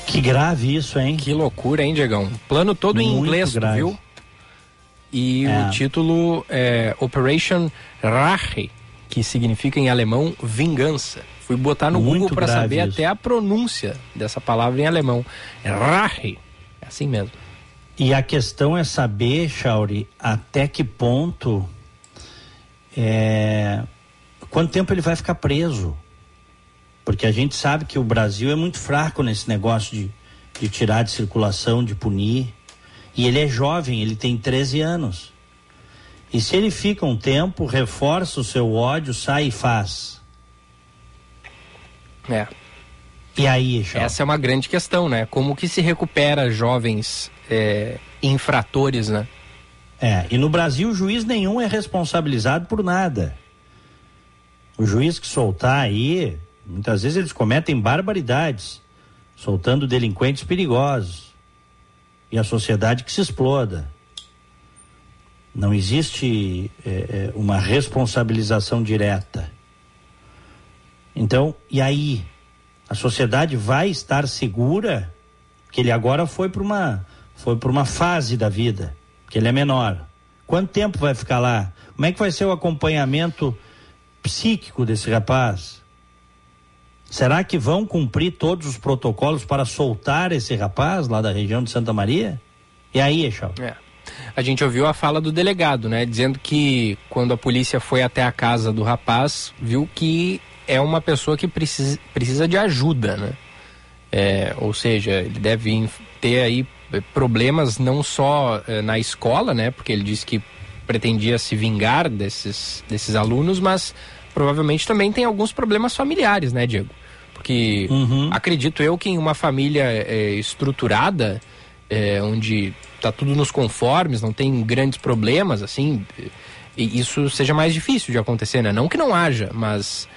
Que grave isso, hein? Que loucura, hein, Diegão? Plano todo em Muito inglês, tu grave. viu? E É. o título é Operation Rache, que significa em alemão vingança. Fui botar no Muito Google para saber isso. até a pronúncia dessa palavra em alemão. É Rache. É assim mesmo. E a questão é saber, Chauri, até que ponto é, quanto tempo ele vai ficar preso. Porque a gente sabe que o Brasil é muito fraco nesse negócio de, de tirar de circulação, de punir. E ele é jovem, ele tem 13 anos. E se ele fica um tempo, reforça o seu ódio, sai e faz. É. E aí, Chauri? Essa é uma grande questão, né? Como que se recupera jovens é, infratores, né? É, e no Brasil juiz nenhum é responsabilizado por nada. O juiz que soltar aí, Muitas vezes eles cometem barbaridades, soltando delinquentes perigosos. E a sociedade que se exploda. Não existe é, é, uma responsabilização direta. Então, e aí? A sociedade vai estar segura que ele agora foi para uma foi para uma fase da vida, que ele é menor. Quanto tempo vai ficar lá? Como é que vai ser o acompanhamento psíquico desse rapaz? Será que vão cumprir todos os protocolos para soltar esse rapaz lá da região de Santa Maria? E aí, Echal? É. A gente ouviu a fala do delegado, né? Dizendo que quando a polícia foi até a casa do rapaz, viu que é uma pessoa que precisa, precisa de ajuda, né? É, ou seja, ele deve ter aí problemas não só é, na escola, né? Porque ele disse que pretendia se vingar desses, desses alunos, mas provavelmente também tem alguns problemas familiares, né, Diego? Porque uhum. acredito eu que em uma família é, estruturada, onde tá tudo nos conformes, não tem grandes problemas, assim, isso seja mais difícil de acontecer, né? Não que não haja, mas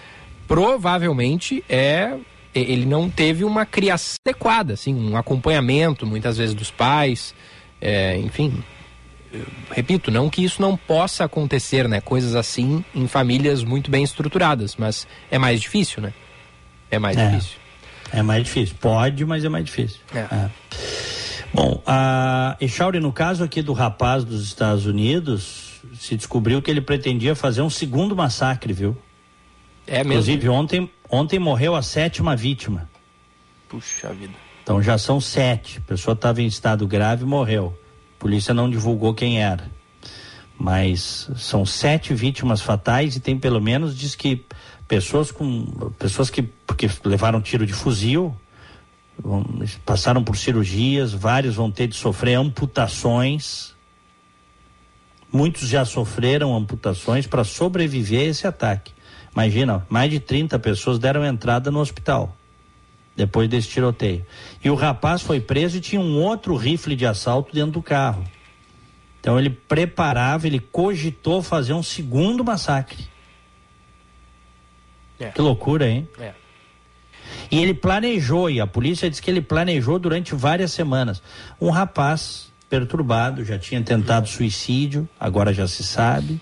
provavelmente é ele não teve uma criação adequada, assim, um acompanhamento muitas vezes dos pais, é, enfim. Repito, não que isso não possa acontecer, né? Coisas assim em famílias muito bem estruturadas, mas é mais difícil, né? É mais é, difícil. É mais difícil. Pode, mas é mais difícil. É. é. Bom, a Echauri, no caso aqui do rapaz dos Estados Unidos, se descobriu que ele pretendia fazer um segundo massacre, viu? É mesmo? Inclusive, ontem, ontem morreu a sétima vítima. Puxa vida. Então já são sete. A pessoa estava em estado grave e morreu. A polícia não divulgou quem era. Mas são sete vítimas fatais e tem pelo menos, diz que pessoas com. pessoas que porque levaram tiro de fuzil, passaram por cirurgias, vários vão ter de sofrer amputações. Muitos já sofreram amputações para sobreviver a esse ataque. Imagina, mais de 30 pessoas deram entrada no hospital depois desse tiroteio. E o rapaz foi preso e tinha um outro rifle de assalto dentro do carro. Então ele preparava, ele cogitou fazer um segundo massacre. É. Que loucura, hein? É. E ele planejou, e a polícia diz que ele planejou durante várias semanas. Um rapaz perturbado, já tinha tentado suicídio, agora já se sabe.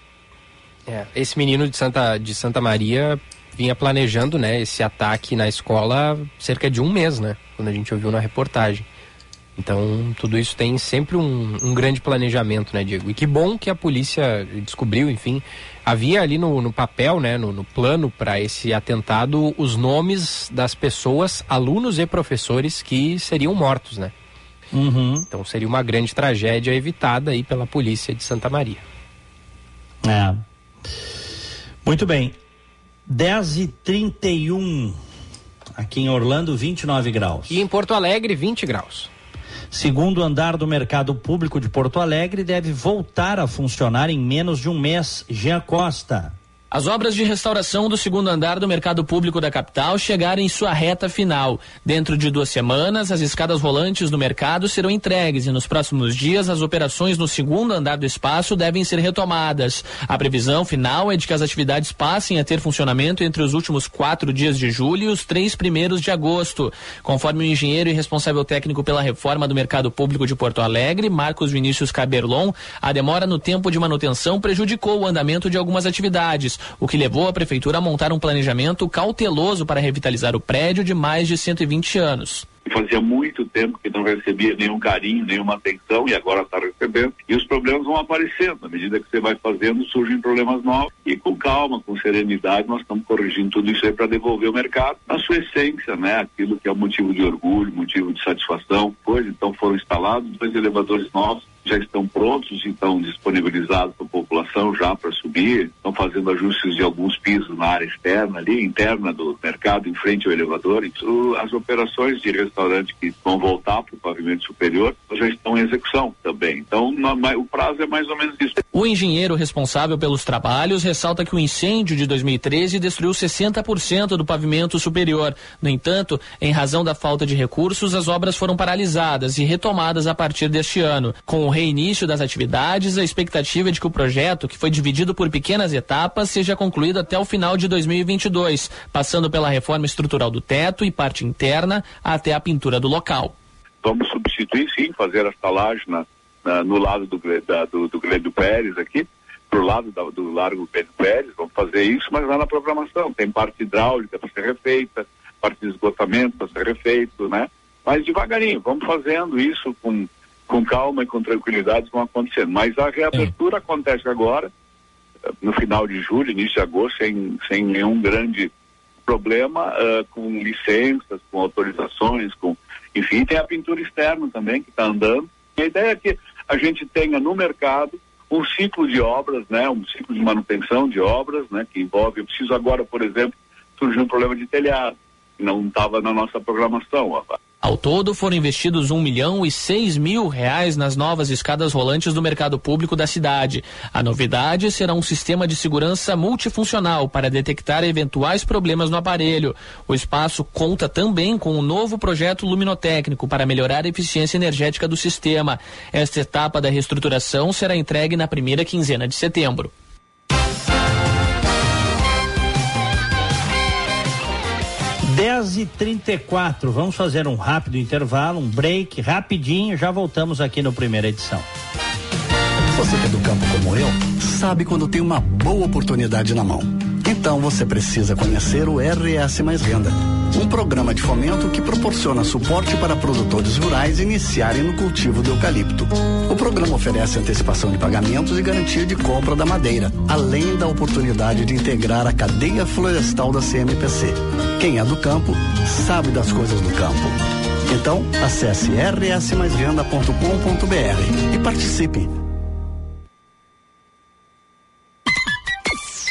É, esse menino de Santa, de Santa Maria vinha planejando, né, esse ataque na escola cerca de um mês, né, quando a gente ouviu na reportagem. Então, tudo isso tem sempre um, um grande planejamento, né, Diego? E que bom que a polícia descobriu, enfim. Havia ali no, no papel, né, no, no plano para esse atentado, os nomes das pessoas, alunos e professores que seriam mortos, né? Uhum. Então, seria uma grande tragédia evitada aí pela polícia de Santa Maria. É. Muito bem. 10 e 31 aqui em Orlando, 29 graus. E em Porto Alegre, 20 graus. Segundo andar do mercado público de Porto Alegre deve voltar a funcionar em menos de um mês. Jean Costa. As obras de restauração do segundo andar do mercado público da capital chegaram em sua reta final. Dentro de duas semanas, as escadas rolantes do mercado serão entregues e nos próximos dias as operações no segundo andar do espaço devem ser retomadas. A previsão final é de que as atividades passem a ter funcionamento entre os últimos quatro dias de julho e os três primeiros de agosto. Conforme o engenheiro e responsável técnico pela reforma do mercado público de Porto Alegre, Marcos Vinícius Caberlon, a demora no tempo de manutenção prejudicou o andamento de algumas atividades o que levou a prefeitura a montar um planejamento cauteloso para revitalizar o prédio de mais de 120 anos. Fazia muito tempo que não recebia nenhum carinho, nenhuma atenção e agora está recebendo. E os problemas vão aparecendo. À medida que você vai fazendo, surgem problemas novos. E com calma, com serenidade, nós estamos corrigindo tudo isso aí para devolver o mercado na sua essência, né? Aquilo que é motivo de orgulho, motivo de satisfação. Pois então foram instalados dois elevadores novos já estão prontos e estão disponibilizados para a população já para subir. Estão fazendo ajustes de alguns pisos na área externa ali, interna do mercado, em frente ao elevador. Então, as operações de restaurante que vão voltar para o pavimento superior já estão em execução também. Então, na, o prazo é mais ou menos isso. O engenheiro responsável pelos trabalhos ressalta que o incêndio de 2013 destruiu 60% do pavimento superior. No entanto, em razão da falta de recursos, as obras foram paralisadas e retomadas a partir deste ano. Com o reinício das atividades, a expectativa é de que o projeto, que foi dividido por pequenas etapas, seja concluído até o final de 2022, passando pela reforma estrutural do teto e parte interna até a pintura do local. Vamos substituir, sim, fazer na, na- no lado do, da, do, do Grêmio Pérez aqui, pro lado da- do Largo Grêmio Pérez, vamos fazer isso, mas lá na programação. Tem parte hidráulica para ser refeita, parte de esgotamento para ser refeito, né? Mas devagarinho, vamos fazendo isso com, com calma e com tranquilidade, vão acontecendo. Mas a reabertura acontece agora, eh, no final de julho, início de agosto, sem, sem nenhum grande problema, eh, com licenças, com autorizações, com enfim, tem a pintura externa também que está andando. E a ideia é que a gente tenha no mercado um ciclo de obras, né, um ciclo de manutenção de obras, né, que envolve, eu preciso agora, por exemplo, surgiu um problema de telhado, que não estava na nossa programação. ó. Ao todo, foram investidos um milhão e seis mil reais nas novas escadas rolantes do mercado público da cidade. A novidade será um sistema de segurança multifuncional para detectar eventuais problemas no aparelho. O espaço conta também com um novo projeto luminotécnico para melhorar a eficiência energética do sistema. Esta etapa da reestruturação será entregue na primeira quinzena de setembro. Dez e trinta e quatro, vamos fazer um rápido intervalo, um break, rapidinho, já voltamos aqui no primeira edição. Você que é do campo como eu, sabe quando tem uma boa oportunidade na mão. Então você precisa conhecer o RS Mais Renda, um programa de fomento que proporciona suporte para produtores rurais iniciarem no cultivo do eucalipto. O programa oferece antecipação de pagamentos e garantia de compra da madeira, além da oportunidade de integrar a cadeia florestal da CMPC. Quem é do campo sabe das coisas do campo. Então, acesse rsmaisrenda.com.br e participe.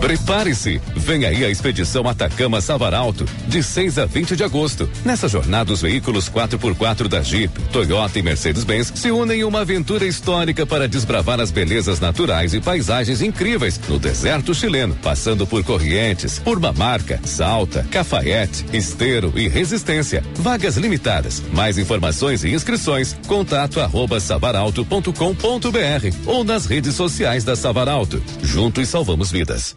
Prepare-se, vem aí a expedição Atacama Savaralto, de 6 a 20 de agosto. Nessa jornada, os veículos 4x4 da Jeep, Toyota e Mercedes-Benz se unem em uma aventura histórica para desbravar as belezas naturais e paisagens incríveis no deserto chileno, passando por Corrientes, Urbamarca, Salta, Cafayete, Esteiro e Resistência. Vagas limitadas. Mais informações e inscrições, contato arroba savaralto.com.br ou nas redes sociais da Savaralto. Juntos salvamos vidas.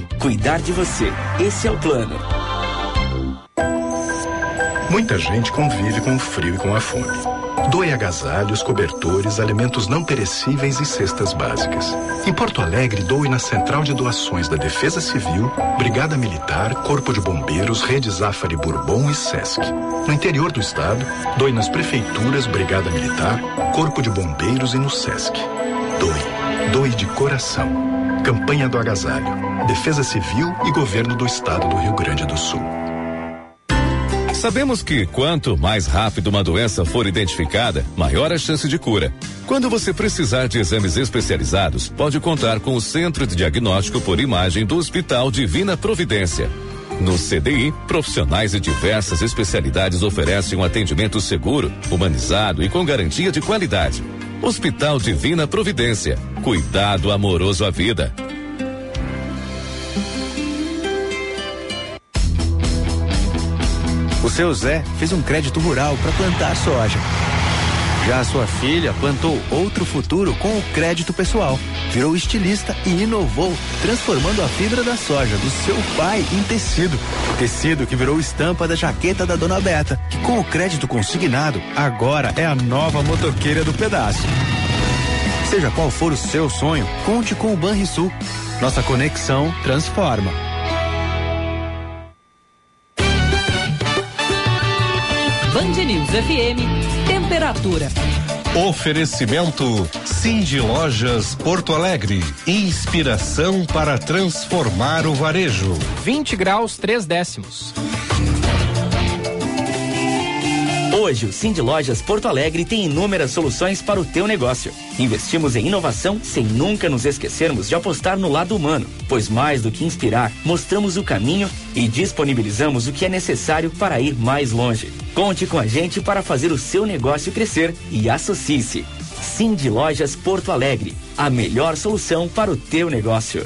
Cuidar de você. Esse é o plano. Muita gente convive com o frio e com a fome. Doe agasalhos, cobertores, alimentos não perecíveis e cestas básicas. Em Porto Alegre, doe na Central de Doações da Defesa Civil, Brigada Militar, Corpo de Bombeiros, Rede Zafari Bourbon e Sesc. No interior do estado, doe nas prefeituras, Brigada Militar, Corpo de Bombeiros e no Sesc. Doe. Doe de coração. Campanha do Agasalho. Defesa Civil e Governo do Estado do Rio Grande do Sul. Sabemos que quanto mais rápido uma doença for identificada, maior a chance de cura. Quando você precisar de exames especializados, pode contar com o Centro de Diagnóstico por Imagem do Hospital Divina Providência. No CDI, profissionais de diversas especialidades oferecem um atendimento seguro, humanizado e com garantia de qualidade. Hospital Divina Providência. Cuidado amoroso à vida. O seu Zé fez um crédito rural para plantar soja. Já sua filha plantou outro futuro com o crédito pessoal. Virou estilista e inovou, transformando a fibra da soja do seu pai em tecido. Tecido que virou estampa da jaqueta da dona Beta, que com o crédito consignado, agora é a nova motoqueira do pedaço. Seja qual for o seu sonho, conte com o Banrisul. Nossa conexão transforma. Band News FM, temperatura. Oferecimento Cindy Lojas Porto Alegre. Inspiração para transformar o varejo. 20 graus, 3 décimos. Hoje, o Cindy Lojas Porto Alegre tem inúmeras soluções para o teu negócio. Investimos em inovação sem nunca nos esquecermos de apostar no lado humano, pois mais do que inspirar, mostramos o caminho e disponibilizamos o que é necessário para ir mais longe. Conte com a gente para fazer o seu negócio crescer e associe-se. Cindy Lojas Porto Alegre, a melhor solução para o teu negócio.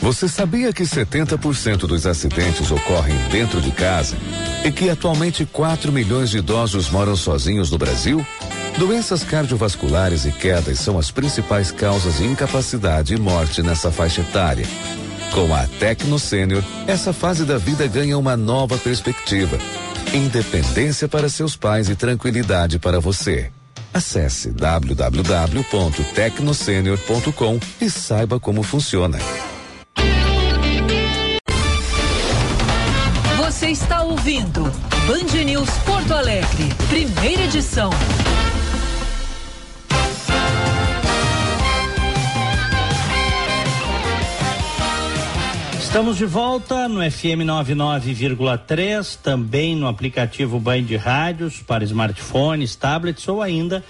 Você sabia que 70% dos acidentes ocorrem dentro de casa e que atualmente 4 milhões de idosos moram sozinhos no Brasil? Doenças cardiovasculares e quedas são as principais causas de incapacidade e morte nessa faixa etária. Com a Tecno Sênior, essa fase da vida ganha uma nova perspectiva. Independência para seus pais e tranquilidade para você. Acesse www.tecnosenior.com e saiba como funciona. Você está ouvindo Band News Porto Alegre, primeira edição. Estamos de volta no FM 99,3, também no aplicativo Band Rádios para smartphones, tablets ou ainda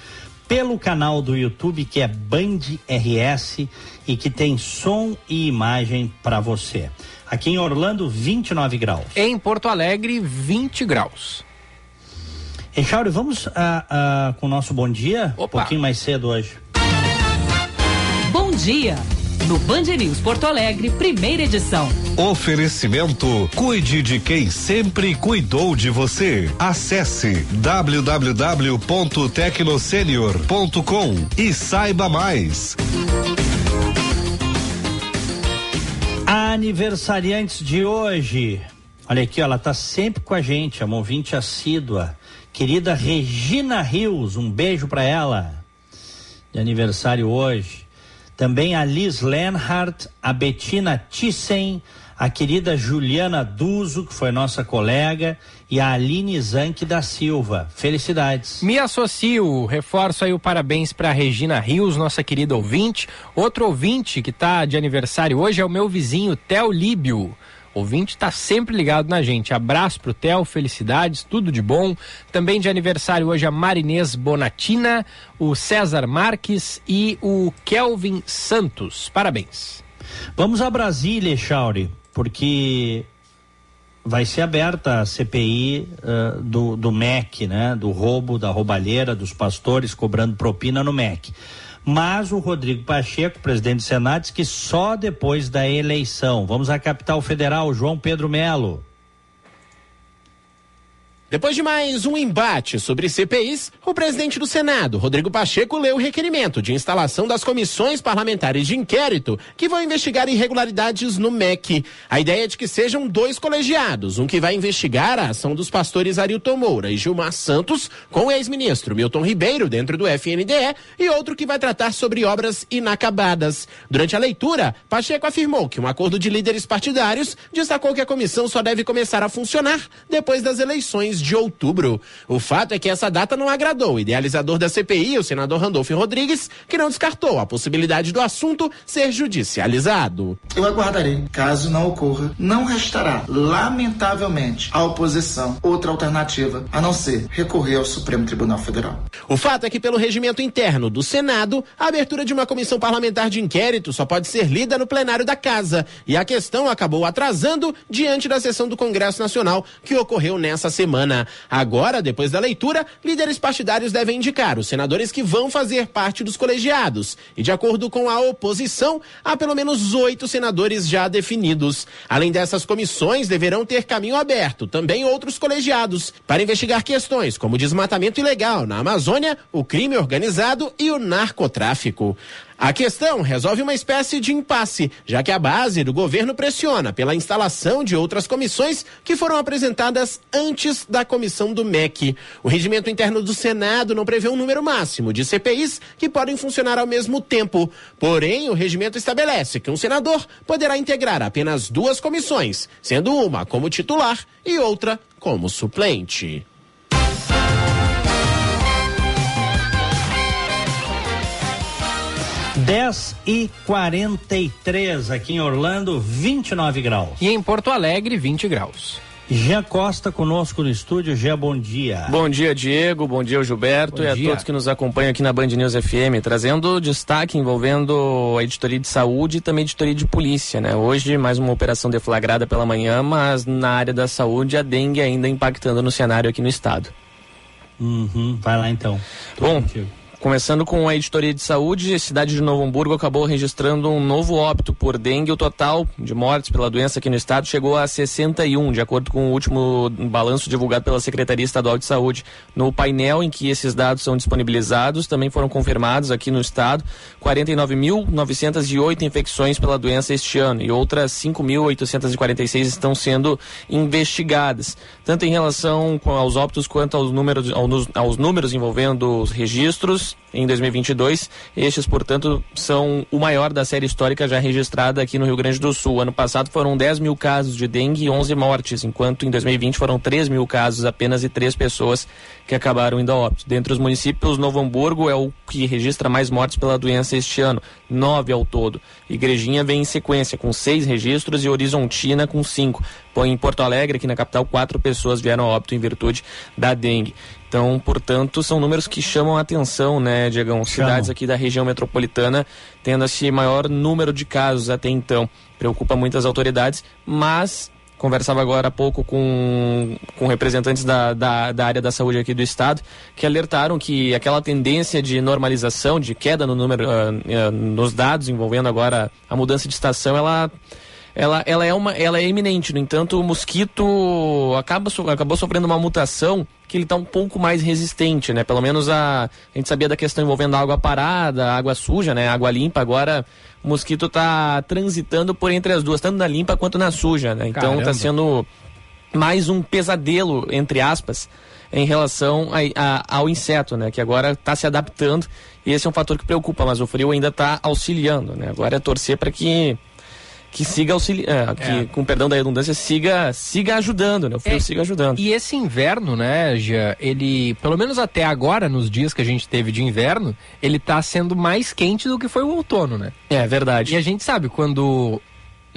pelo canal do YouTube que é Band RS e que tem som e imagem para você. Aqui em Orlando, 29 graus. Em Porto Alegre, 20 graus. Echauri, vamos ah, ah, com o nosso bom dia? Um pouquinho mais cedo hoje. Bom dia! No Band News Porto Alegre, primeira edição. Oferecimento Cuide de quem sempre cuidou de você. Acesse www.tecnosenior.com e saiba mais. Aniversariantes de hoje. Olha aqui, ó, ela tá sempre com a gente, a ouvinte assídua. Querida Regina Rios, um beijo para ela. De aniversário hoje. Também a Liz Lenhardt, a Bettina Thyssen, a querida Juliana Duzo, que foi nossa colega, e a Aline Zanck da Silva. Felicidades. Me associo, reforço aí o parabéns para Regina Rios, nossa querida ouvinte. Outro ouvinte que está de aniversário hoje é o meu vizinho Theo Líbio. Ouvinte está sempre ligado na gente. Abraço pro Theo, felicidades, tudo de bom. Também de aniversário hoje a Marinês Bonatina, o César Marques e o Kelvin Santos. Parabéns. Vamos a Brasília, Chauri, porque vai ser aberta a CPI uh, do, do MEC, né? Do roubo, da roubalheira, dos pastores cobrando propina no MEC. Mas o Rodrigo Pacheco, presidente do Senado, diz que só depois da eleição. Vamos à capital federal, João Pedro Melo. Depois de mais um embate sobre CPIs, o presidente do Senado, Rodrigo Pacheco, leu o requerimento de instalação das comissões parlamentares de inquérito que vão investigar irregularidades no MEC. A ideia é de que sejam dois colegiados, um que vai investigar a ação dos pastores Arilton Moura e Gilmar Santos com o ex-ministro Milton Ribeiro dentro do FNDE e outro que vai tratar sobre obras inacabadas. Durante a leitura, Pacheco afirmou que um acordo de líderes partidários destacou que a comissão só deve começar a funcionar depois das eleições de outubro. O fato é que essa data não agradou o idealizador da CPI, o senador Randolfo Rodrigues, que não descartou a possibilidade do assunto ser judicializado. Eu aguardarei. Caso não ocorra, não restará, lamentavelmente, à oposição outra alternativa a não ser recorrer ao Supremo Tribunal Federal. O fato é que, pelo regimento interno do Senado, a abertura de uma comissão parlamentar de inquérito só pode ser lida no plenário da Casa. E a questão acabou atrasando diante da sessão do Congresso Nacional, que ocorreu nessa semana. Semana. Agora, depois da leitura, líderes partidários devem indicar os senadores que vão fazer parte dos colegiados. E de acordo com a oposição, há pelo menos oito senadores já definidos. Além dessas comissões, deverão ter caminho aberto também outros colegiados para investigar questões como desmatamento ilegal na Amazônia, o crime organizado e o narcotráfico. A questão resolve uma espécie de impasse, já que a base do governo pressiona pela instalação de outras comissões que foram apresentadas antes da comissão do MEC. O regimento interno do Senado não prevê um número máximo de CPIs que podem funcionar ao mesmo tempo. Porém, o regimento estabelece que um senador poderá integrar apenas duas comissões, sendo uma como titular e outra como suplente. 10 e 43 aqui em Orlando, 29 graus. E em Porto Alegre, 20 graus. Jean Costa conosco no estúdio. Jean, bom dia. Bom dia, Diego. Bom dia, Gilberto. Bom e a dia. todos que nos acompanham aqui na Band News FM, trazendo destaque envolvendo a editoria de saúde e também a editoria de polícia, né? Hoje, mais uma operação deflagrada pela manhã, mas na área da saúde, a dengue ainda impactando no cenário aqui no estado. Uhum, vai lá então. Tô Bom, contigo. Começando com a editoria de saúde, a cidade de Novo Hamburgo acabou registrando um novo óbito por dengue. O total de mortes pela doença aqui no estado chegou a 61, de acordo com o último balanço divulgado pela Secretaria Estadual de Saúde. No painel em que esses dados são disponibilizados, também foram confirmados aqui no estado 49.908 infecções pela doença este ano e outras 5.846 estão sendo investigadas, tanto em relação aos óbitos quanto aos números, aos números envolvendo os registros em 2022. Estes, portanto, são o maior da série histórica já registrada aqui no Rio Grande do Sul. Ano passado foram 10 mil casos de dengue e 11 mortes, enquanto em 2020 foram 3 mil casos apenas e três pessoas que acabaram indo a óbito. Dentre os municípios, Novo Hamburgo é o que registra mais mortes pela doença este ano, nove ao todo. Igrejinha vem em sequência, com seis registros, e Horizontina com cinco. Põe em Porto Alegre, aqui na capital, quatro pessoas vieram a óbito em virtude da dengue. Então, portanto, são números que chamam a atenção, né, Diegão? Cidades aqui da região metropolitana tendo esse maior número de casos até então. Preocupa muitas autoridades, mas conversava agora há pouco com, com representantes da, da, da área da saúde aqui do estado, que alertaram que aquela tendência de normalização, de queda no número, ah, ah, nos dados envolvendo agora a mudança de estação, ela ela, ela, é uma, ela é iminente. No entanto, o mosquito acaba, acabou sofrendo uma mutação que ele está um pouco mais resistente, né? Pelo menos a, a gente sabia da questão envolvendo a água parada, a água suja, né? A água limpa. Agora o mosquito está transitando por entre as duas, tanto na limpa quanto na suja, né? Então está sendo mais um pesadelo, entre aspas, em relação a- a- ao inseto, né? Que agora está se adaptando e esse é um fator que preocupa, mas o frio ainda está auxiliando, né? Agora é torcer para que que siga auxiliando, que com perdão da redundância siga siga ajudando, né? O frio É, siga ajudando. E esse inverno, né, Gia, ele, pelo menos até agora, nos dias que a gente teve de inverno, ele tá sendo mais quente do que foi o outono, né? É verdade. E a gente sabe, quando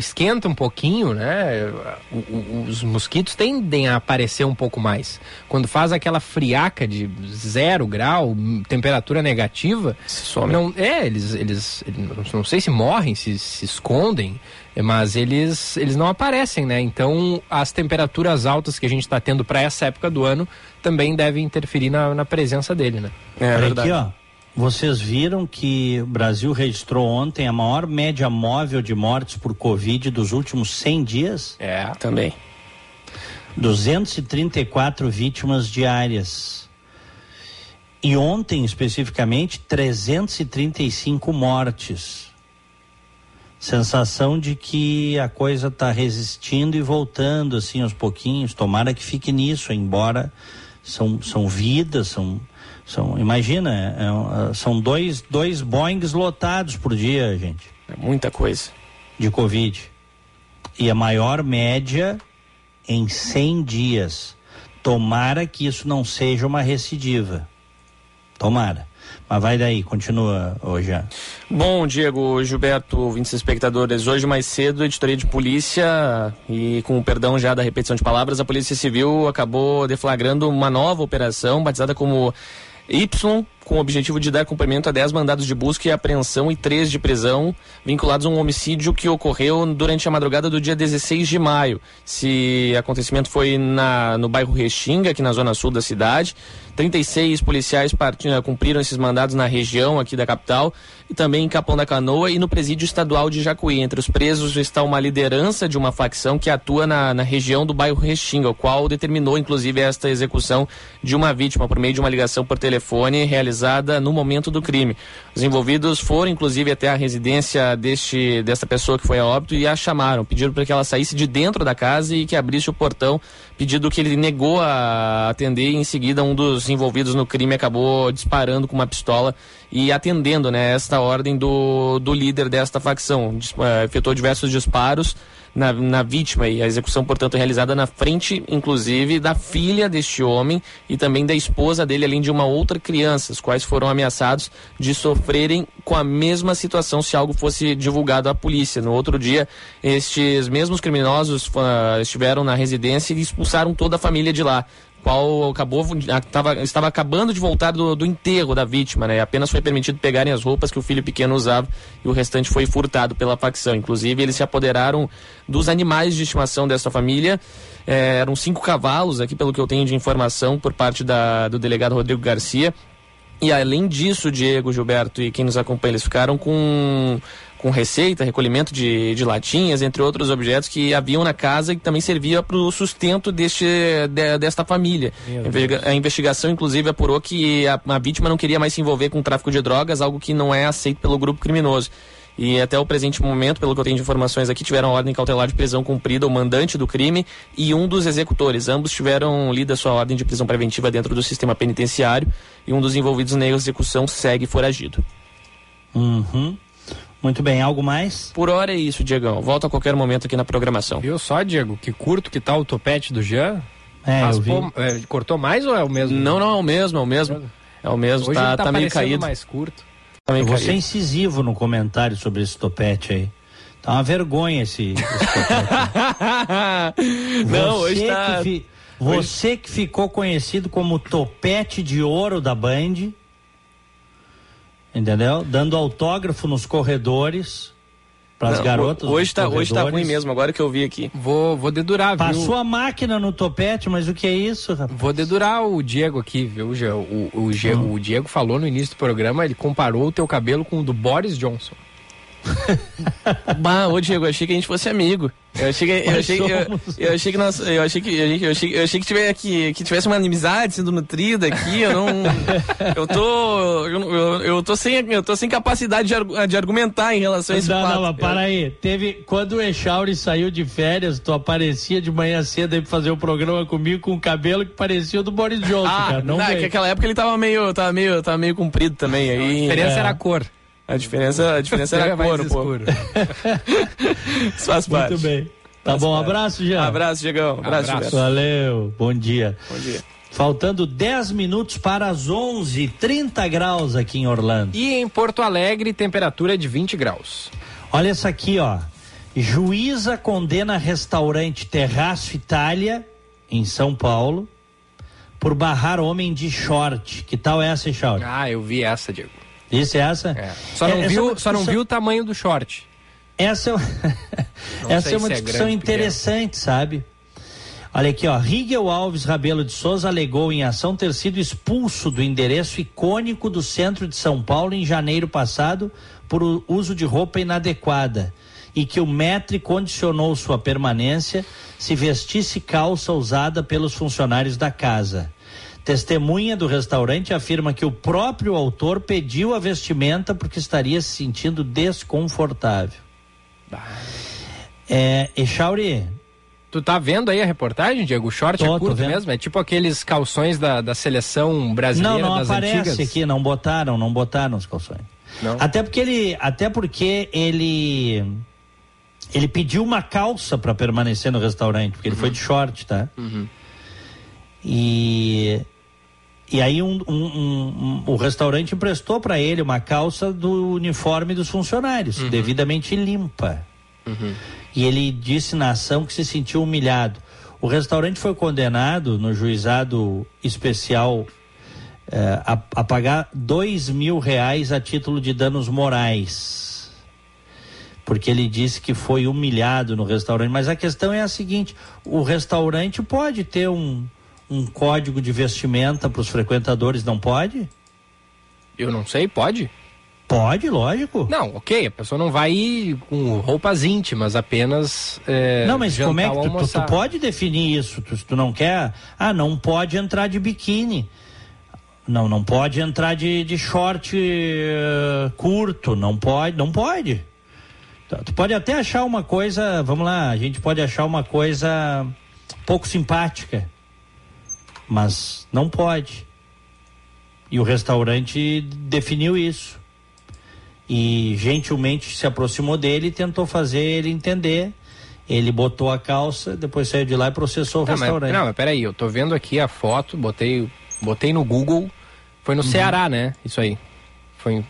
esquenta um pouquinho, né, o- o- os mosquitos tendem a aparecer um pouco mais. Quando faz aquela friaca de zero grau, temperatura negativa, some. não é, eles, eles, eles não- sei se morrem, se, se escondem, é, mas eles, eles não aparecem, né? Então as temperaturas altas que a gente está tendo para essa época do ano também devem interferir na, na presença dele, né? É Olha aqui, ó. Vocês viram que o Brasil registrou ontem a maior média móvel de mortes por Covid dos últimos 100 dias? É. Também. 234 vítimas diárias. E ontem, especificamente, 335 mortes. Sensação de que a coisa está resistindo e voltando assim aos pouquinhos. Tomara que fique nisso, embora são, são vidas, são, são imagina, é, é um, são dois, dois Boeings lotados por dia, gente. É muita coisa. De Covid. E a maior média em 100 dias. Tomara que isso não seja uma recidiva. Tomara. Mas vai daí, continua hoje. Bom, Diego, Gilberto, ouvintes espectadores, hoje mais cedo, editoria de polícia e com o perdão já da repetição de palavras, a Polícia Civil acabou deflagrando uma nova operação batizada como com o objetivo de dar cumprimento a 10 mandados de busca e apreensão e 3 de prisão vinculados a um homicídio que ocorreu durante a madrugada do dia 16 de maio. Esse acontecimento foi na, no bairro Restinga, aqui na zona sul da cidade. 36 policiais part... cumpriram esses mandados na região aqui da capital e também em Capão da Canoa e no presídio estadual de Jacuí. Entre os presos está uma liderança de uma facção que atua na, na região do bairro Restinga, o qual determinou inclusive esta execução de uma vítima por meio de uma ligação por telefone realizada no momento do crime. Os envolvidos foram inclusive até a residência deste desta pessoa que foi a óbito e a chamaram, pediram para que ela saísse de dentro da casa e que abrisse o portão, pedido que ele negou a atender e em seguida um dos envolvidos no crime acabou disparando com uma pistola e atendendo né, esta ordem do, do líder desta facção. Uh, efetuou diversos disparos na, na vítima e a execução, portanto, realizada na frente, inclusive, da filha deste homem e também da esposa dele, além de uma outra criança, os quais foram ameaçados de sofrerem com a mesma situação se algo fosse divulgado à polícia. No outro dia, estes mesmos criminosos uh, estiveram na residência e expulsaram toda a família de lá qual acabou tava, estava acabando de voltar do, do enterro da vítima, né? Apenas foi permitido pegarem as roupas que o filho pequeno usava e o restante foi furtado pela facção. Inclusive, eles se apoderaram dos animais de estimação dessa família. É, eram cinco cavalos, aqui pelo que eu tenho de informação por parte da, do delegado Rodrigo Garcia. E além disso, Diego, Gilberto e quem nos acompanha, eles ficaram com com receita, recolhimento de, de latinhas, entre outros objetos que haviam na casa e que também servia para o sustento deste, de, desta família. A investigação, inclusive, apurou que a, a vítima não queria mais se envolver com o tráfico de drogas, algo que não é aceito pelo grupo criminoso. E até o presente momento, pelo que eu tenho de informações aqui, tiveram ordem cautelar de prisão cumprida o mandante do crime e um dos executores. Ambos tiveram lida sua ordem de prisão preventiva dentro do sistema penitenciário e um dos envolvidos na execução segue foragido. Uhum. Muito bem, algo mais? Por hora é isso, Diegão. Volta a qualquer momento aqui na programação. Viu só, Diego? Que curto que tá o topete do Jean? É, Raspou, é, cortou mais ou é o mesmo? Não, não, é o mesmo, é o mesmo. É o mesmo, Hoje tá, tá, tá meio parecendo caído. mais curto. Tá meio Eu vou ser caído. incisivo no comentário sobre esse topete aí. Tá uma vergonha esse, esse topete. Não, Você hoje tá. que fi- Você que ficou conhecido como topete de ouro da Band, entendeu? Dando autógrafo nos corredores para as garotas. Hoje nos tá, hoje tá ruim mesmo, agora que eu vi aqui. Vou, vou dedurar, viu? Passou a máquina no topete, mas o que é isso, rapaz? Vou dedurar o Diego aqui, viu? O, o, Ge- Hum. o Diego falou no início do programa, ele comparou o teu cabelo com o do Boris Johnson. Bah, ô Diego, eu achei que a gente fosse amigo. Eu achei que, eu Nós achei, eu, somos. eu achei que nós, eu achei que, eu achei, eu achei que, tivesse, que, que tivesse uma inimizade sendo nutrida aqui. Eu não, eu tô, eu, eu, eu tô sem, eu tô sem capacidade de, de argumentar em relação a esse Não, não, mas para aí. Teve, quando o Echauri saiu de férias, tu aparecia de manhã cedo aí pra fazer o programa comigo com o cabelo que parecia o do Boris Johnson, Ah, cara. Não não, é que aquela época ele tava meio, tava meio, tava meio comprido também. Aí, A diferença é. era a cor. A diferença, a diferença era a mais cor, pô. escuro. Isso faz parte. Muito bem. Tá Faz bom, parte. abraço, Jean. Abraço, Diegão. Abraço, Abraço. Gilberto. Valeu, bom dia. Bom dia. Faltando 10 minutos para as 11, 30 graus aqui em Orlando. E em Porto Alegre, temperatura de 20 graus. Olha essa aqui, ó. Juíza condena restaurante Terraço Itália, em São Paulo, por barrar homem de short. Que tal essa, Echauri? Ah, eu vi essa, Diego. Isso é essa? É. Só, não É, é viu, só não viu o tamanho do short. Essa é, essa é uma discussão grande, interessante, sabe? Olha aqui, ó. Rigel Alves Rabelo de Souza alegou em ação ter sido expulso do endereço icônico do centro de São Paulo em janeiro passado por uso de roupa inadequada e que o metre condicionou sua permanência se vestisse calça usada pelos funcionários da casa. Testemunha do restaurante afirma que o próprio autor pediu a vestimenta porque estaria se sentindo desconfortável. É, Echauri, Tu tá vendo aí a reportagem, Diego? O short Tô, é tô curto vendo. mesmo? É tipo aqueles calções da, da seleção brasileira não, não das aparece antigas? aqui, não botaram, não botaram os calções. Não? Até porque ele, até porque ele ele pediu uma calça para permanecer no restaurante, porque ele foi de short, tá? Uhum. E e aí um, um- um- o restaurante emprestou para ele uma calça do uniforme dos funcionários, Uhum. devidamente limpa. E ele disse na ação que se sentiu humilhado. O restaurante foi condenado no juizado especial é, a, a pagar dois mil reais a título de danos morais. Porque ele disse que foi humilhado no restaurante. Mas a questão é a seguinte: o restaurante pode ter um, um código de vestimenta para os frequentadores, não pode? Eu não sei, pode? Pode, lógico. Não, ok, a pessoa não vai ir com roupas íntimas, apenas. É, não, mas como é que tu, tu, tu pode definir isso? Tu, se tu não quer, ah, não pode entrar de biquíni. Não, não pode entrar de, de short eh, curto, não pode, não pode. Tu- Tu pode até achar uma coisa, vamos lá, a gente pode achar uma coisa pouco simpática, mas não pode. E o restaurante definiu isso. E gentilmente se aproximou dele e tentou fazer ele entender. Ele botou a calça, depois saiu de lá e processou o Não, mas, restaurante. não, mas peraí, eu tô vendo aqui a foto, botei, botei no Google, foi no Ceará, né? Isso aí. Foi em-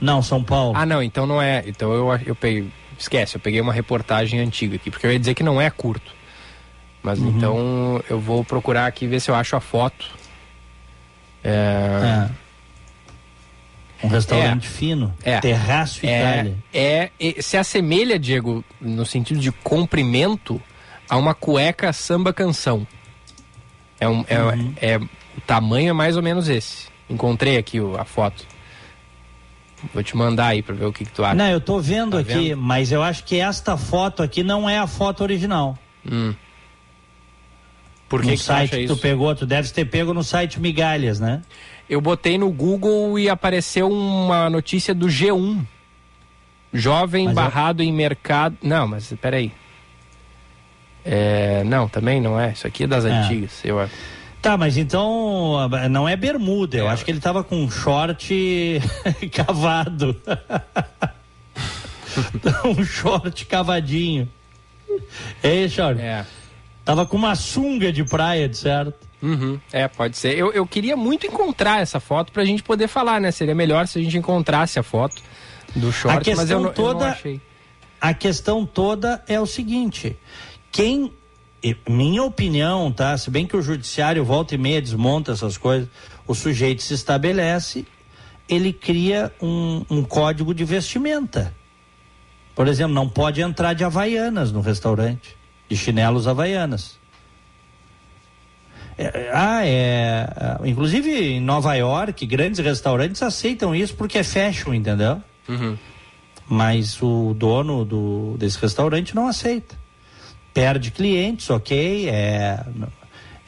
Não, São Paulo. Ah, não, então não é. Então eu, eu peguei. Esquece, eu peguei uma reportagem antiga aqui, porque eu ia dizer que não é curto. Mas Uhum. então eu vou procurar aqui ver se eu acho a foto. É. Um restaurante É. fino. É. Terraço é, Itália. é, é- se assemelha, Diego, no sentido de comprimento, a uma cueca samba canção. É um, é, Uhum. é- o tamanho é mais ou menos esse. Encontrei aqui o- a foto. Vou te mandar aí pra ver o que, que tu acha. Não, eu tô vendo Tá aqui, vendo? mas eu acho que esta foto aqui não é a foto original. Hum. Por que, site que tu pegou, tu deve ter pego no site Migalhas, né? Eu botei no Google e apareceu uma notícia do G1. Jovem Mas é- barrado em mercado. Não, mas peraí. É, não, também não é. Isso aqui é das É. antigas. Eu, Tá, mas então não é bermuda, eu acho que ele tava com um short cavado. um short cavadinho. Ei, short. É. Tava com uma sunga de praia, de certo? Uhum, é, pode ser. Eu, eu queria muito encontrar essa foto pra gente poder falar, né? Seria melhor se a gente encontrasse a foto do short, a questão mas eu não, eu toda, não achei. a questão toda é o seguinte: quem, minha opinião, tá? Se bem que o judiciário volta e meia desmonta essas coisas, o sujeito se estabelece, ele cria um, um código de vestimenta. Por exemplo, não pode entrar de havaianas no restaurante, de chinelos havaianas. É, é, ah, é. ah, Inclusive em Nova York, grandes restaurantes aceitam isso porque é fashion, entendeu? Uhum. Mas o dono do, desse restaurante não aceita. Perde clientes, ok, é,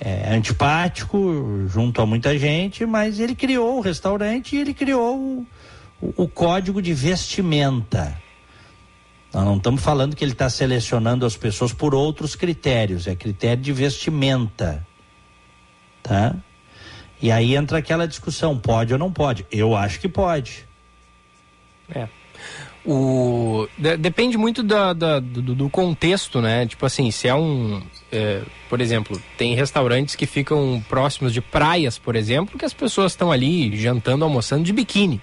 é antipático junto a muita gente, mas ele criou o restaurante e ele criou o, o- o código de vestimenta. Nós não estamos falando que ele está selecionando as pessoas por outros critérios, é critério de vestimenta. Tá? E aí entra aquela discussão, pode ou não pode? Eu acho que pode. É. O, de- depende muito da, da- do, do contexto, né? Tipo assim, se é um. é, por exemplo, tem restaurantes que ficam próximos de praias, por exemplo, que as pessoas estão ali jantando, almoçando de biquíni.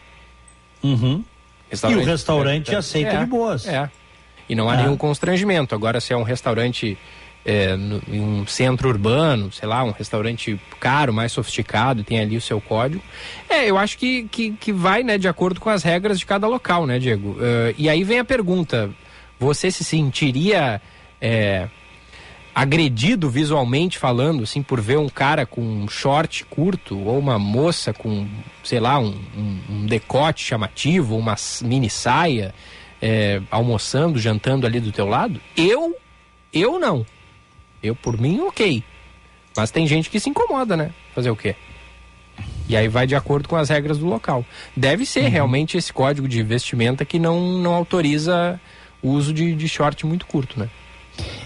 Uhum. E o restaurante é, aceita é, de boas. É. E não há É. nenhum constrangimento. Agora, se é um restaurante é, no- em um centro urbano, sei lá, um restaurante caro, mais sofisticado, tem ali o seu código. É, eu acho que, que, que vai, né, de acordo com as regras de cada local, né, Diego? Eh, e aí vem a pergunta: você se sentiria é, agredido visualmente falando, assim, por ver um cara com um short curto ou uma moça com, sei lá, um, um- um decote chamativo, uma mini saia, é, almoçando, jantando ali do teu lado? Eu, eu não. Eu, por mim, ok. Mas tem gente que se incomoda, né? Fazer o quê? E aí vai de acordo com as regras do local. Deve ser realmente esse código de vestimenta que não, não autoriza o uso de, de short muito curto, né?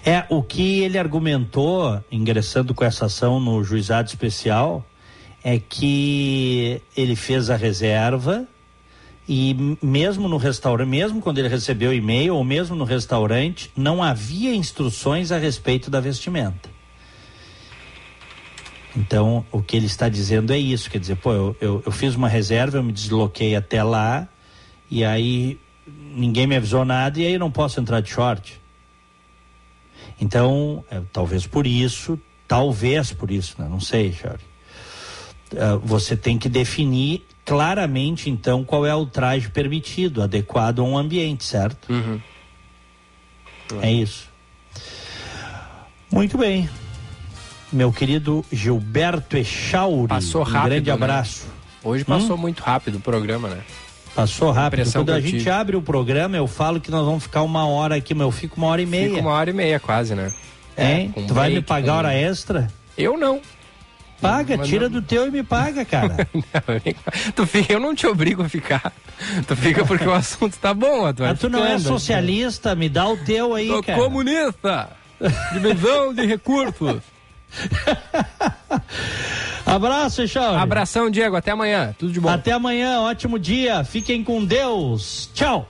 É, o que ele argumentou, ingressando com essa ação no juizado especial, é que ele fez a reserva e mesmo no restaurante, mesmo quando ele recebeu o e-mail, ou mesmo no restaurante, não havia instruções a respeito da vestimenta. Então, o que ele está dizendo é isso, quer dizer, pô, eu, eu, eu fiz uma reserva, eu me desloquei até lá, e aí ninguém me avisou nada, e aí eu não posso entrar de short. Então, é, talvez por isso, talvez por isso, né? não sei, Charlie. Ah, você tem que definir claramente, então, qual é o traje permitido, adequado a um ambiente, certo? Uhum. É isso. Muito bem. Meu querido Gilberto Echauri. Passou um rápido. grande né? abraço. Hoje passou muito rápido o programa, né? Passou rápido. Quando a gente abre o programa, eu falo que nós vamos ficar uma hora aqui, mas eu fico uma hora e meia. Fica uma hora e meia quase, né? Hein? com tu vai me break, pagar com- hora extra? Eu não. Paga, Mas tira não- do teu e me paga, cara. tu fica, eu não te obrigo a ficar. Tu fica porque o assunto tá bom, vai Mas tu não é socialista, me dá o teu aí, Sou cara. comunista. Divisão de recursos. Abraço, Echauri. Abração, Diego. Até amanhã. Tudo de bom. Até amanhã, ótimo dia. Fiquem com Deus. Tchau.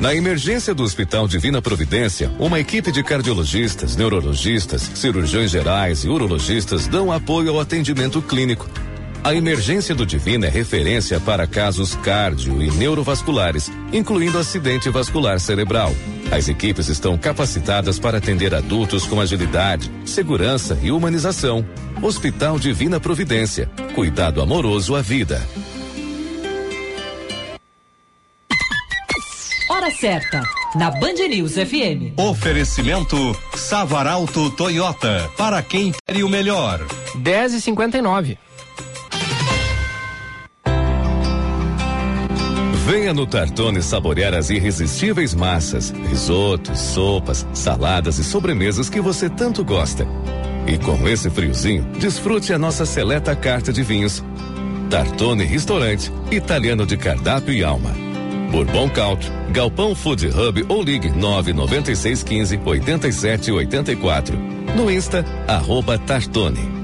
Na emergência do Hospital Divina Providência, uma equipe de cardiologistas, neurologistas, cirurgiões gerais e urologistas dão apoio ao atendimento clínico. A emergência do Divina é referência para casos cardio e neurovasculares, incluindo acidente vascular cerebral. As equipes estão capacitadas para atender adultos com agilidade, segurança e humanização. Hospital Divina Providência. Cuidado amoroso à vida. Hora certa, na Band News FM. Oferecimento Savaralto Toyota. Para quem quer o melhor. 10 e 59 Venha no Tartone saborear as irresistíveis massas, risotos, sopas, saladas e sobremesas que você tanto gosta. E com esse friozinho, desfrute a nossa seleta carta de vinhos. Tartone Restaurante, italiano de cardápio e alma. Bourbon Country, Galpão Food Hub ou ligue 99615 8784. No Insta, arroba Tartone.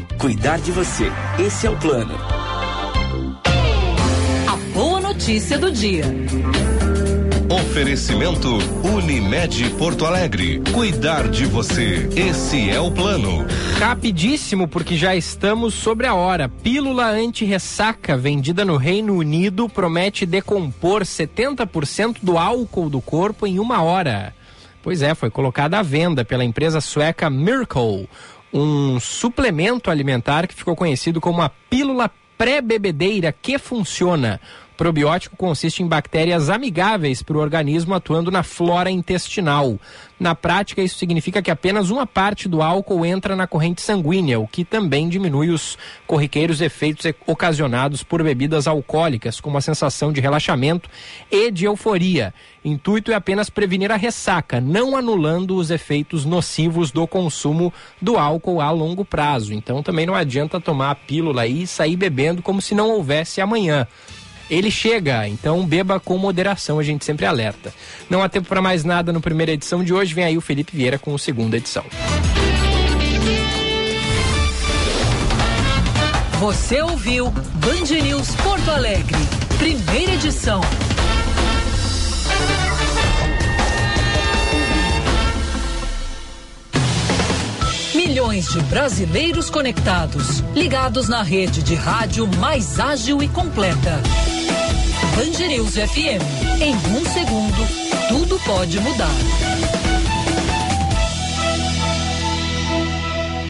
Cuidar de você. Esse é o plano. A boa notícia do dia. Oferecimento Unimed Porto Alegre. Cuidar de você. Esse é o plano. Rapidíssimo, porque já estamos sobre a hora. Pílula anti-ressaca vendida no Reino Unido promete decompor 70% do álcool do corpo em uma hora. Pois é, foi colocada à venda pela empresa sueca Miracle, um suplemento alimentar que ficou conhecido como a pílula pré-bebedeira que funciona. Probiótico consiste em bactérias amigáveis para o organismo atuando na flora intestinal. Na prática, isso significa que apenas uma parte do álcool entra na corrente sanguínea, o que também diminui os corriqueiros efeitos ocasionados por bebidas alcoólicas, como a sensação de relaxamento e de euforia. Intuito é apenas prevenir a ressaca, não anulando os efeitos nocivos do consumo do álcool a longo prazo. Então também não adianta tomar a pílula e sair bebendo como se não houvesse amanhã. Ele chega, então beba com moderação, a gente sempre alerta. Não há tempo para mais nada no primeira edição de hoje, vem aí o Felipe Vieira com a segunda edição. Você ouviu Band News Porto Alegre, primeira edição. milhões de brasileiros conectados, ligados na rede de rádio mais ágil e completa. Band News FM. Em um segundo, tudo pode mudar.